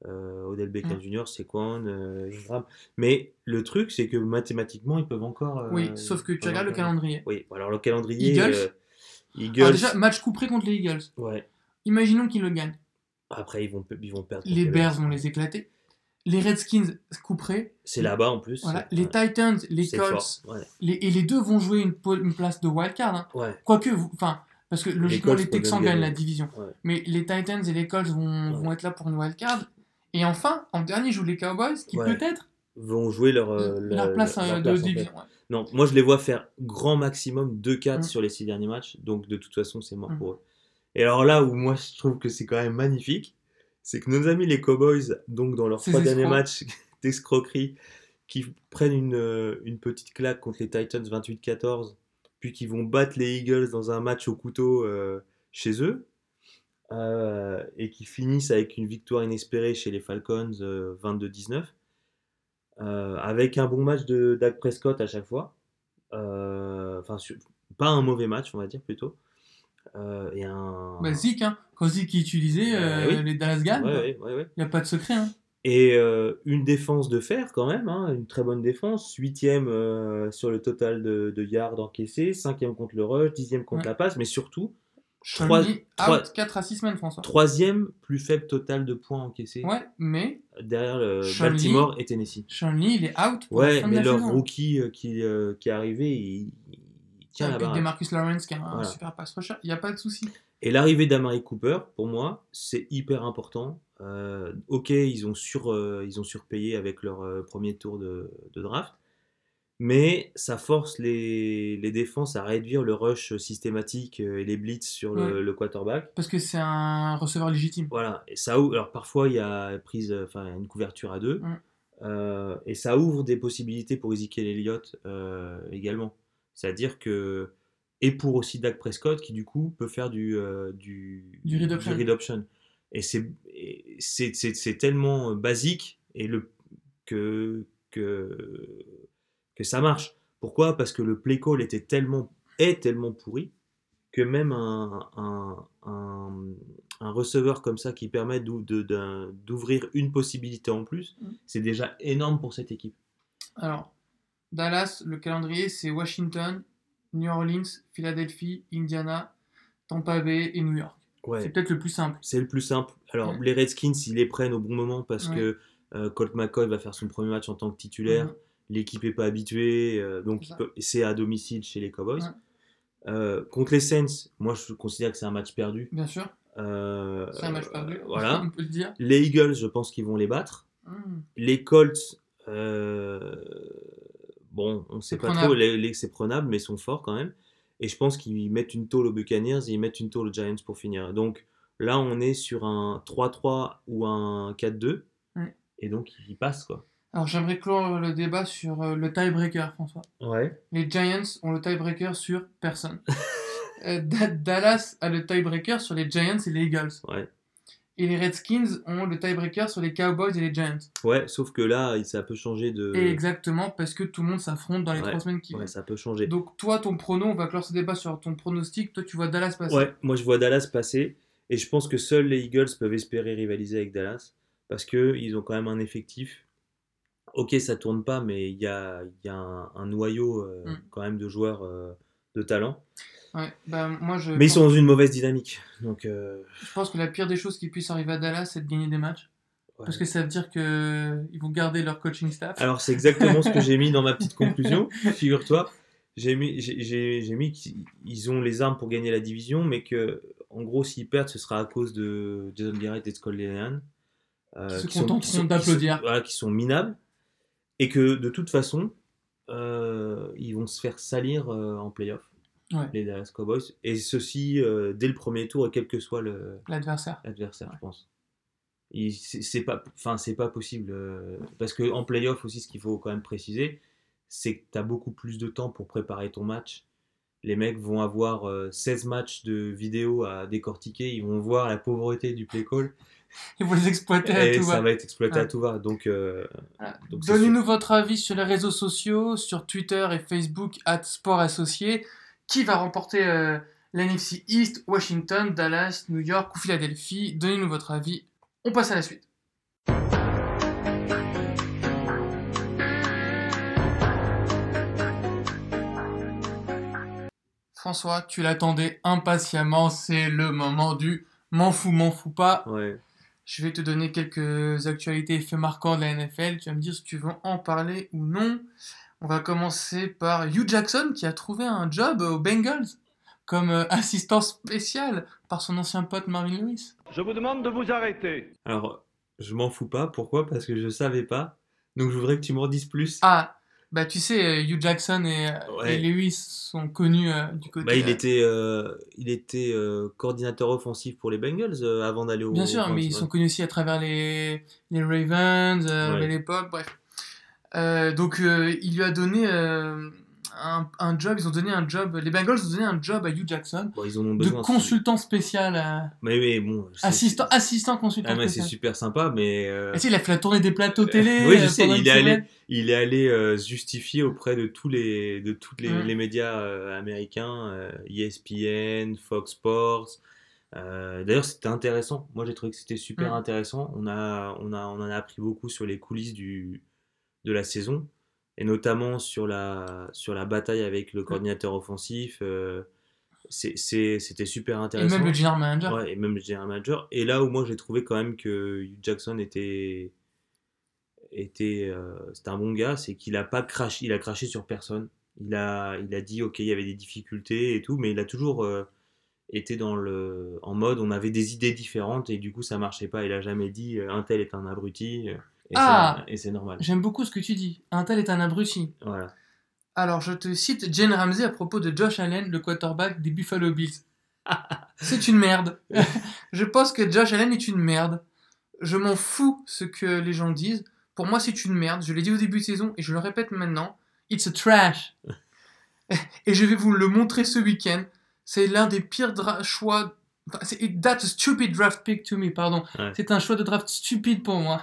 Odell Beckham Mm. Jr., euh, Ingram. Mais le truc, c'est que mathématiquement, ils peuvent encore. euh, Oui, sauf que tu regardes le calendrier. Oui, alors le calendrier. Eagles. euh, Eagles. Alors déjà, match couperé contre les Eagles. ouais. Imaginons qu'ils le gagnent. Après, ils vont, ils vont perdre. Les Bears vont les éclater. Les Redskins couperés. C'est là-bas en plus. Voilà. Ouais. Les Titans, les Colts. Ouais. Les, et les deux vont jouer une, place de wildcard. Hein. ouais. Quoique, enfin, parce que logiquement, les, peuvent Texans gagnent la division. Mais les Titans et les Colts vont, vont être là pour une wildcard. Et enfin, en dernier, jouent les Cowboys, qui Ouais. peut-être Vont jouer leur, euh, leur place euh, leur de place, en fait. division. ouais. Non, moi je les vois faire grand maximum 2-4 Mm. sur les 6 derniers matchs, donc de toute façon c'est mort Mm. pour eux. Et alors là où moi je trouve que c'est quand même magnifique, c'est que nos amis les Cowboys, donc dans leurs Ces trois derniers escrocs. matchs d'escroquerie, qui prennent une, euh, une petite claque contre les Titans 28-14, puis qui vont battre les Eagles dans un match au couteau euh, chez eux, euh, et qui finissent avec une victoire inespérée chez les Falcons euh, 22-19, euh, avec un bon match de Dak Prescott à chaque fois. Euh, Enfin, pas un mauvais match, on va dire plutôt. Et un. Bah, Zeke, hein. quand Zeke est utilisé, euh, oui. les Dallas gagnent. Il ouais, ouais, ouais. n'y a pas de secret. Hein. Et euh, une défense de fer quand même, hein, une très bonne défense. Huitième euh, sur le total de, de yards encaissés, cinquième contre le rush, dixième contre Ouais. la passe, mais surtout Trois, Trois- trois- out 4 à 6 semaines, François. troisième plus faible total de points encaissés Ouais, mais derrière le Sean Lee- Baltimore et Tennessee. Sean Lee, il est out pour la Ouais, fin de mais la leur saison. rookie euh, qui, euh, qui est arrivé, il, il tient la Avec baraque. Demarcus Lawrence qui a un Voilà. super pass rusher, il n'y a pas de souci. Et l'arrivée d'Amari Cooper, pour moi, c'est hyper important. Euh, ok, ils ont, sur, euh, ils ont surpayé avec leur euh, premier tour de, de draft, mais ça force les, les défenses à réduire le rush systématique euh, et les blitz sur le, Ouais. le quarterback. Parce que c'est un receveur légitime. Voilà, et ça alors parfois il y a prise, enfin une couverture à deux, euh, et ça ouvre des possibilités pour Ezekiel Elliott euh, également. C'est-à-dire que, et pour aussi Dak Prescott qui du coup peut faire du, euh, du, Du read option. read option. Et c'est tellement basique et le, que, que, que ça marche. Pourquoi? Parce que le play call était tellement, est tellement pourri que même un, un, un, un receveur comme ça qui permet d'ouvrir une possibilité en plus, Mm. c'est déjà énorme pour cette équipe. Alors, Dallas, le calendrier, c'est Washington, New Orleans, Philadelphie, Indiana, Tampa Bay et New York. C'est Ouais. peut-être le plus simple. C'est le plus simple. Alors, Ouais. les Redskins, ils les prennent au bon moment parce Ouais. que euh, Colt McCoy va faire son premier match en tant que titulaire. L'équipe n'est pas habituée, euh, donc C'est à domicile chez les Cowboys. Ouais. Euh, contre les Saints, moi je considère que c'est un match perdu. Bien sûr, Euh, c'est un match perdu. voilà. on peut le dire. Les Eagles, je pense qu'ils vont les battre. Hmm. Les Colts, bon, on sait C'est pas prenable. trop, les, les- c'est prenable, mais ils sont forts quand même. Et je pense qu'ils mettent une tôle aux Buccaneers et ils mettent une tôle aux Giants pour finir. Donc là, on est sur un 3-3 ou un 4-2. Ouais. Et donc, ils passent, quoi. Alors, j'aimerais clore le débat sur euh, le tiebreaker, François. Ouais. Les Giants ont le tiebreaker sur personne. Euh, Da- Dallas a le tiebreaker sur les Giants et les Eagles. Ouais. Et les Redskins ont le tiebreaker sur les Cowboys et les Giants. Ouais, sauf que là, ça peut changer de. Et exactement, parce que tout le monde s'affronte dans les Ouais, trois semaines qui Ouais, viennent. ça peut changer. Donc, toi, ton prono, on va clore ce débat sur ton pronostic. Toi, tu vois Dallas passer. Ouais, moi je vois Dallas passer et je pense que seuls les Eagles peuvent espérer rivaliser avec Dallas parce que ils ont quand même un effectif. Ok, ça tourne pas, mais il y a, il y a un, un noyau euh, Mm. quand même de joueurs euh, de talent. Ouais, bah, moi, je, Mais ils sont dans une mauvaise dynamique. Donc, euh, je pense que la pire des choses qui puisse arriver à Dallas, c'est de gagner des matchs. ouais. Parce que ça veut dire qu'ils vont garder leur coaching staff. Alors c'est exactement ce que j'ai mis dans ma petite conclusion. Figure-toi, j'ai mis, j'ai- mis qu'ils ont les armes pour gagner la division, mais que en gros s'ils perdent, ce sera à cause de Jason Garrett et Scott Linehan. euh, Qui se qui contenteront d'applaudir. Voilà, qui sont minables. Et que de toute façon, euh, ils vont se faire salir euh, en playoff, Ouais. les Dallas Cowboys. Et ceci euh, dès le premier tour, quel que soit le, L'adversaire. l'adversaire, je pense. C'est pas, enfin c'est pas possible parce que en playoff aussi, ce qu'il faut quand même préciser, c'est que tu as beaucoup plus de temps pour préparer ton match. Les mecs vont avoir euh, 16 matchs de vidéo à décortiquer, ils vont voir la pauvreté du play call. Ils vont les exploiter à et tout ça va. être exploité à tout va. Donc, euh, Voilà. donc c'est Donnez-nous votre avis sur les réseaux sociaux, sur Twitter et Facebook, at Sport Associé. Qui va remporter euh, l'NFC East, Washington, Dallas, New York ou Philadelphie? Donnez-nous votre avis. On passe à la suite. François, tu l'attendais impatiemment, c'est le moment du m'en fous, m'en fous pas. Ouais. Je vais te donner quelques actualités et faits marquants de la NFL. Tu vas me dire si tu veux en parler ou non. On va commencer par Hugh Jackson qui a trouvé un job aux Bengals comme euh, assistant spécial par son ancien pote Marvin Lewis. Je vous demande de vous arrêter. Alors, je m'en fous pas. Pourquoi? Parce que je savais pas. Donc, je voudrais que tu m'en dises plus. Ah, bah tu sais, euh, Hugh Jackson et, euh, Ouais. et Lewis sont connus euh, du côté. Bah, il était, euh, il était euh, coordinateur offensif pour les Bengals avant d'aller au. Bien sûr, mais ils ouais. sont connus aussi à travers les, les Ravens, Ouais. à l'époque, bref. Donc, il lui a donné un, un job, ils ont donné un job, les Bengals ont donné un job à Hugh Jackson Bon, ils en ont de besoin. consultant spécial, Mais, mais bon. assistant, assistant consultant Ah, mais c'est super sympa, mais. euh, Et il a fait la tournée des plateaux télé. Oui, je euh, sais, il est allé, il est allé euh, justifier auprès de tous les, de toutes les, les médias euh, américains, ESPN, Fox Sports. D'ailleurs, c'était intéressant. Moi, j'ai trouvé que c'était super Mm. intéressant. On a, on a, on en a appris beaucoup sur les coulisses du, de la saison, et notamment sur la, sur la bataille avec le coordinateur offensif. euh, C'était super Et intéressant. même le general manager. Ouais, et même le general manager. Et là où moi j'ai trouvé quand même que Hugh Jackson était était euh, c'était un bon gars, c'est qu'il a pas craché, il a craché sur personne. Il a il a dit OK, il y avait des difficultés et tout, mais il a toujours euh, été dans le en mode on avait des idées différentes et du coup ça marchait pas. Il a jamais dit euh, un tel est un abruti. Et Ah c'est- et c'est normal. J'aime beaucoup ce que tu dis. Un tel est un abruti. Voilà. Alors, je te cite Jane Ramsey à propos de Josh Allen, le quarterback des Buffalo Bills. C'est une merde. je pense que Josh Allen est une merde. Je m'en fous ce que les gens disent. Pour moi, c'est une merde. Je l'ai dit au début de saison et je le répète maintenant. It's a trash. et je vais vous le montrer ce week-end. C'est l'un des pires choix. enfin, That's a stupid draft pick to me, pardon. Ouais. C'est un choix de draft stupide pour moi.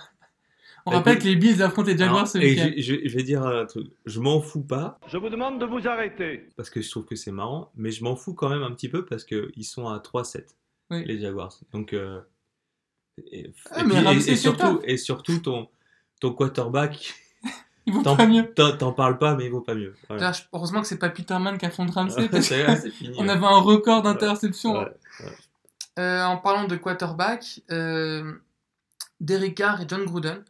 On Bah, rappelle écoute- que les Bills affrontent les Jaguars ce week-end. je, je- je vais dire un truc. Je m'en fous pas Je vous demande de vous arrêter. parce que je trouve que c'est marrant, mais je m'en fous quand même un petit peu parce qu'ils sont à 3-7, Oui. les Jaguars. Donc, euh, et, Ah, et puis- surtout, top. et surtout ton, ton quarterback, Il vaut t'en pas mieux. t'en- parles pas, mais il vaut pas mieux. Heureusement que c'est pas Peterman qui a fond de Ramsey parce qu'on avait un record d'interception. Ouais. Euh, en parlant de quarterback, euh, Derek Carr et John Gruden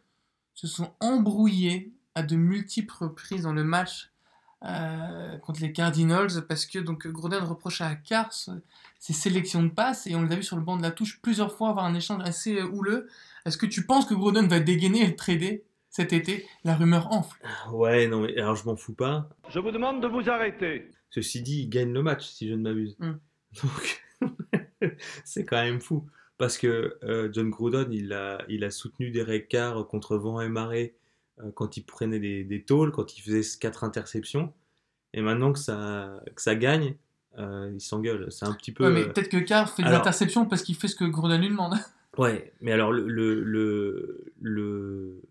se sont embrouillés à de multiples reprises dans le match euh, contre les Cardinals parce que donc Gruden reprochait à Carr ses sélections de passes et on les a vu sur le banc de la touche plusieurs fois avoir un échange assez euh, houleux. Est-ce que tu penses que Gruden va dégainer et le trader cet été? La rumeur enfle. Ouais, non, mais alors je m'en fous pas. Je vous demande de vous arrêter. Ceci dit, il gagne le match, si je ne m'abuse. Mm. Donc, c'est quand même fou. Parce que euh, John Gruden, il a, il a soutenu Derek Carr contre vent et marée euh, quand il prenait des, des tôles, quand il faisait quatre interceptions. Et maintenant que ça, que ça gagne, euh, il s'engueule. C'est un petit peu. Ouais, mais peut-être que Carr fait des interceptions parce qu'il fait ce que Gruden lui demande. Ouais, mais alors le, le, le, le,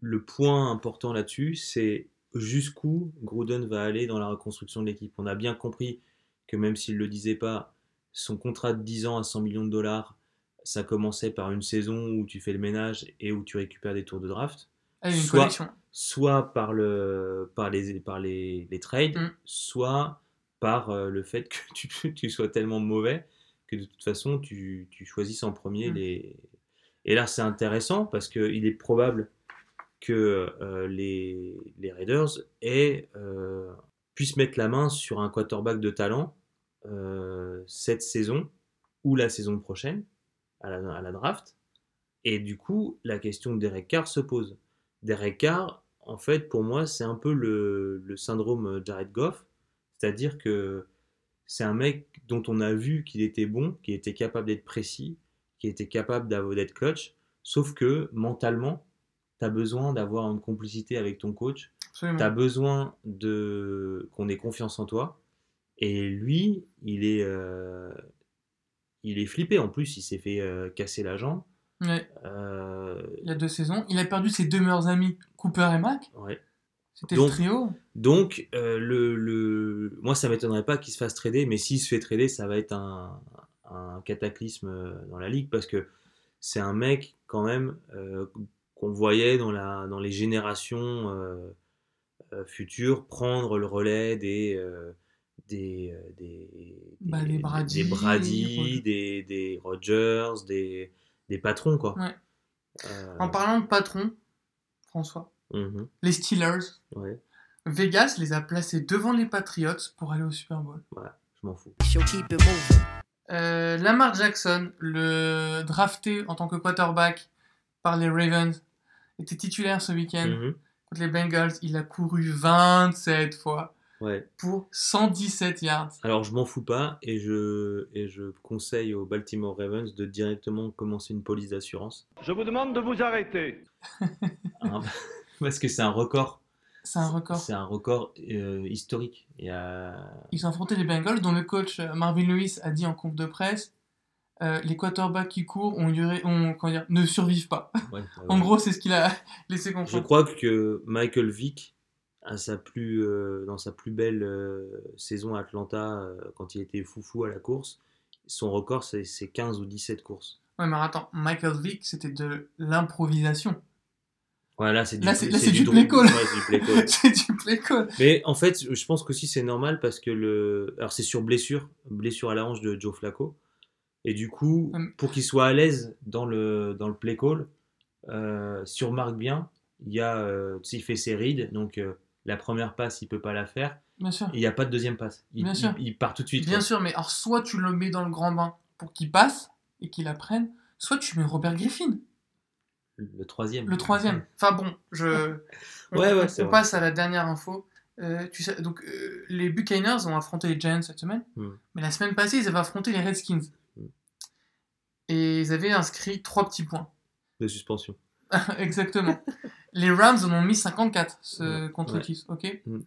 le point important là-dessus, c'est jusqu'où Gruden va aller dans la reconstruction de l'équipe. On a bien compris que même s'il ne le disait pas, son contrat de 10 ans à 100 millions de dollars, ça commençait par une saison où tu fais le ménage et où tu récupères des tours de draft, Ah, une Soit- collection. soit par, le, par, les, par les, les trades, Mm. soit par euh, le fait que tu, tu sois tellement mauvais que de toute façon tu, tu choisisses en premier Mm. les. Et là, c'est intéressant parce qu'il est probable que euh, les, les Raiders aient, euh, puissent mettre la main sur un quarterback de talent cette saison ou la saison prochaine à la, à la draft. Et du coup, la question de Derek Carr se pose. Derek Carr, en fait, pour moi, c'est un peu le, le syndrome Jared Goff. C'est-à-dire que c'est un mec dont on a vu qu'il était bon, qui était capable d'être précis, qui était capable d'être coach, sauf que mentalement, tu as besoin d'avoir une complicité avec ton coach, tu as besoin de qu'on ait confiance en toi. Et lui, il est, euh, il est flippé. En plus, il s'est fait euh, casser la jambe. Ouais, Euh, il y a deux saisons. Il a perdu ses deux meilleurs amis, Cooper et Mac. ouais. C'était le trio. Donc, le, le... moi, ça m'étonnerait pas qu'il se fasse trader, mais s'il se fait trader, ça va être un, un cataclysme dans la ligue parce que c'est un mec, quand même, qu'on voyait dans, la, dans les générations futures prendre le relais des. Euh, des, des, Bah, des Brady, des, Brady, des, des Rodgers, des, des patrons, quoi. Ouais. Euh, En parlant de patron, François, mhm, les Steelers, ouais, Vegas les a placés devant les Patriots pour aller au Super Bowl. je m'en fous. Euh, Lamar Jackson, le drafté en tant que quarterback par les Ravens, était titulaire ce week-end Mhm, contre les Bengals. Il a couru 27 fois ouais. pour 117 yards. Alors je m'en fous pas et je, et je conseille aux Baltimore Ravens de directement commencer une police d'assurance. Je vous demande de vous arrêter. hein, parce que c'est un record. C'est un record. C'est un record euh, historique. Il y a... Ils ont affronté les Bengals, dont le coach euh, Marvin Lewis a dit en conf de presse euh, les quarterbacks qui courent ont, duré- ont- comment dire, ne survivent pas. ouais, En ouais. gros, c'est ce qu'il a laissé je comprendre. crois que Michael Vick, à sa plus, euh, dans sa plus belle euh, saison à Atlanta, euh, quand il était foufou à la course, son record c'est c'est 15 ou 17 courses. Ouais, mais attends, Michael Vick, c'était de l'improvisation. Ouais, là c'est du, Là, c'est- play call. Ouais, c'est du play call. c'est du play call. Mais en fait, je pense qu'aussi c'est normal parce que le. Alors, c'est sur blessure, blessure à la hanche de Joe Flacco. Et du coup, Hum. pour qu'il soit à l'aise dans le, dans le play call, sur marque bien, il y a. il fait ses reads, donc la première passe, il peut pas la faire. Bien sûr. Il n'y a pas de deuxième passe. Il, Bien il- sûr. il part tout de suite. Bien quoi. sûr, mais alors soit tu le mets dans le grand bain pour qu'il passe et qu'il apprenne, soit tu mets Robert Griffin, Le troisième. le troisième. Enfin bon, je. on- Ouais, ouais, on, passe à la dernière info. Euh, tu sais, donc euh, les Buccaneers ont affronté les Giants cette semaine, Hmm. mais la semaine passée ils avaient affronté les Redskins Hmm. et ils avaient inscrit trois petits points. De suspension. Exactement. les Rams en ont mis 54 ce- Ouais, contre ouais. Chiefs, ok? Hmm.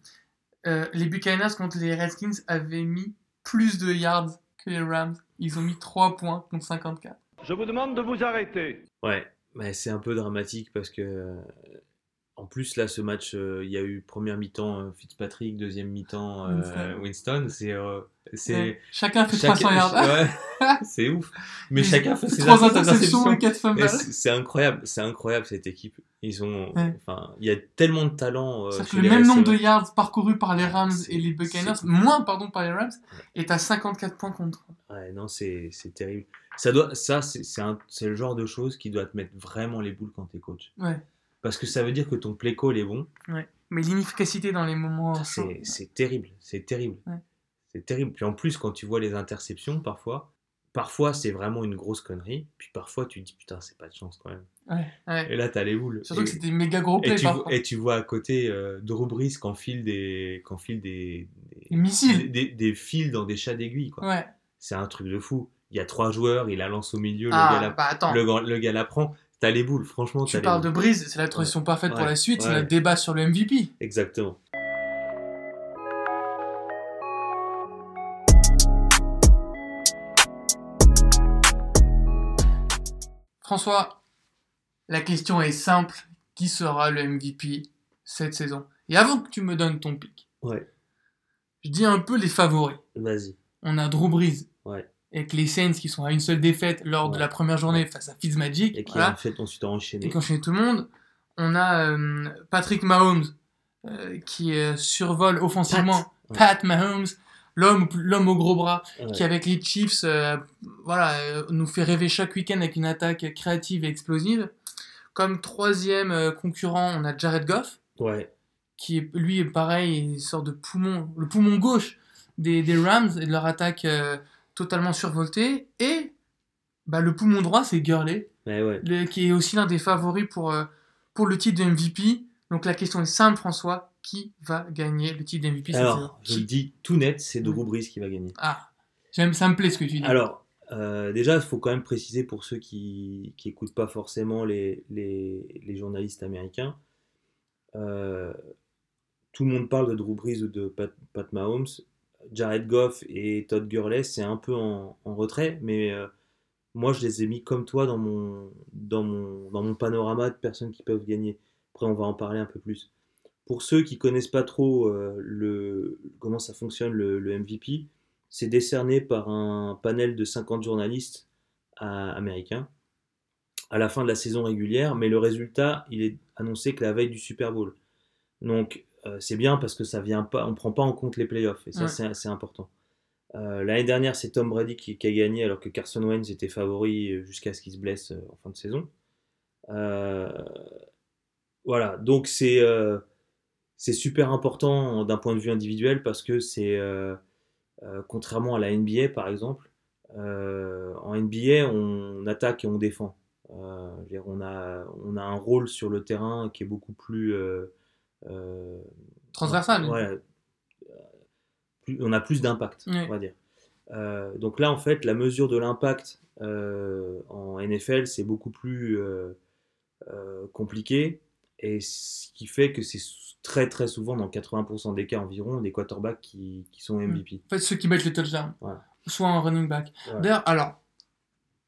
Euh, les Buccaneers contre les Redskins avaient mis plus de yards que les Rams. Ils ont mis 3 points contre 54. Je vous demande de vous arrêter. Ouais, mais c'est un peu dramatique parce que. En plus, là, ce match, euh, il y a eu première mi-temps euh, Fitzpatrick, deuxième mi-temps euh, Winston. C'est. Ouais. Chacun fait chacun- 300 yards. Ouais, c'est ouf. Mais chacun fait ses 3 interceptions. et 4 Et fumbles. c'est incroyable, c'est incroyable cette équipe. Ils ont, Ouais. enfin, il y a tellement de talent. C'est-à-dire chez que le même nombre de yards parcourus par les Rams et les Buccaneers, moins pardon par les Rams, est à 54 points contre. Ouais, non, c'est terrible. Ça doit, ça, c'est c'est le genre de choses qui doit te mettre vraiment les boules quand t'es coach. Ouais. Parce que ça veut dire que ton play call est bon. Mais l'inefficacité dans les moments. C'est c'est terrible, c'est terrible. Ouais. C'est terrible. Puis en plus, quand tu vois les interceptions, parfois, parfois c'est vraiment une grosse connerie. Puis parfois, tu te dis putain, c'est pas de chance quand même. Ouais, ouais. Et là, t'as les boules. Surtout et, que c'était méga gros et play tu, parfois. vois- et tu vois à côté euh, Drew Brees qu'enfile des, qu'enfile des, Les missiles. des, des- des fils dans des chats d'aiguille. quoi. Ouais. C'est un truc de fou. Il y a trois joueurs, il la lance au milieu, le, Ah, gars bah le, gars- le gars la prend. T'as les boules, franchement. Tu parles de. Breeze, c'est la transition parfaite pour la suite, c'est notre débat sur le MVP. Exactement. François, la question est simple. Qui sera le MVP cette saison? Et avant que tu me donnes ton pick, Ouais, je dis un peu les favoris. vas-y. On a Drew Brees Ouais. Avec les Saints qui sont à une seule défaite lors de la première journée face à Fitzmagic. Et qui voilà. fait ensuite enchaîné. et qu'enchaîner tout le monde. On a euh, Patrick Mahomes euh, qui euh, survole offensivement. Pat Mahomes, l'homme, l'homme au gros bras, Ouais. qui avec les Chiefs, voilà, nous fait rêver chaque week-end avec une attaque créative et explosive. Comme troisième concurrent, on a Jared Goff, Ouais. qui est, lui est pareil, une sorte de poumon, le poumon gauche des, des Rams et de leur attaque totalement survoltée. Et bah, le poumon droit, c'est Gurley, Ouais, ouais. le- qui est aussi l'un des favoris pour, euh, pour le titre de MVP. Donc la question est simple, François. Qui va gagner le titre de MVP cette saison? Alors, je Qui le dis tout net, c'est Drew Brees qui va gagner. Ah, j'aime, ça me plaît ce que tu dis. Alors, euh, déjà, il faut quand même préciser pour ceux qui n'écoutent pas forcément les, les, les journalistes américains, euh, tout le monde parle de Drew Brees ou de Pat, Pat Mahomes. Jared Goff et Todd Gurley, c'est un peu en, retrait, mais euh, moi, je les ai mis comme toi dans mon, dans mon, dans mon panorama de personnes qui peuvent gagner. Après, on va en parler un peu plus. Pour ceux qui connaissent pas trop euh, le, comment ça fonctionne le, MVP, c'est décerné par un panel de 50 journalistes à- américains à la fin de la saison régulière, mais le résultat, il est annoncé que la veille du Super Bowl. Donc, euh, c'est bien parce que ça vient pas, on prend pas en compte les playoffs, et ça, Ouais. c'est important. Euh, L'année dernière, c'est Tom Brady qui, qui a gagné, alors que Carson Wentz était favori euh, jusqu'à ce qu'il se blesse en fin de saison. Voilà, donc c'est c'est super important d'un point de vue individuel parce que c'est contrairement à la NBA par exemple, en NBA on attaque et on défend. Euh, on, a, on a un rôle sur le terrain qui est beaucoup plus euh, Transversal. Ouais, euh, plus- on a plus d'impact, Ouais. on va dire. Euh, donc là, en fait, la mesure de l'impact euh, en NFL, c'est beaucoup plus euh, euh, compliqué. Et ce qui fait que c'est très très souvent, dans 80% des cas environ, des quarterbacks qui, qui sont MVP. En fait, ceux qui mettent les touchdowns. Voilà. Soit en running back. Ouais. D'ailleurs, alors,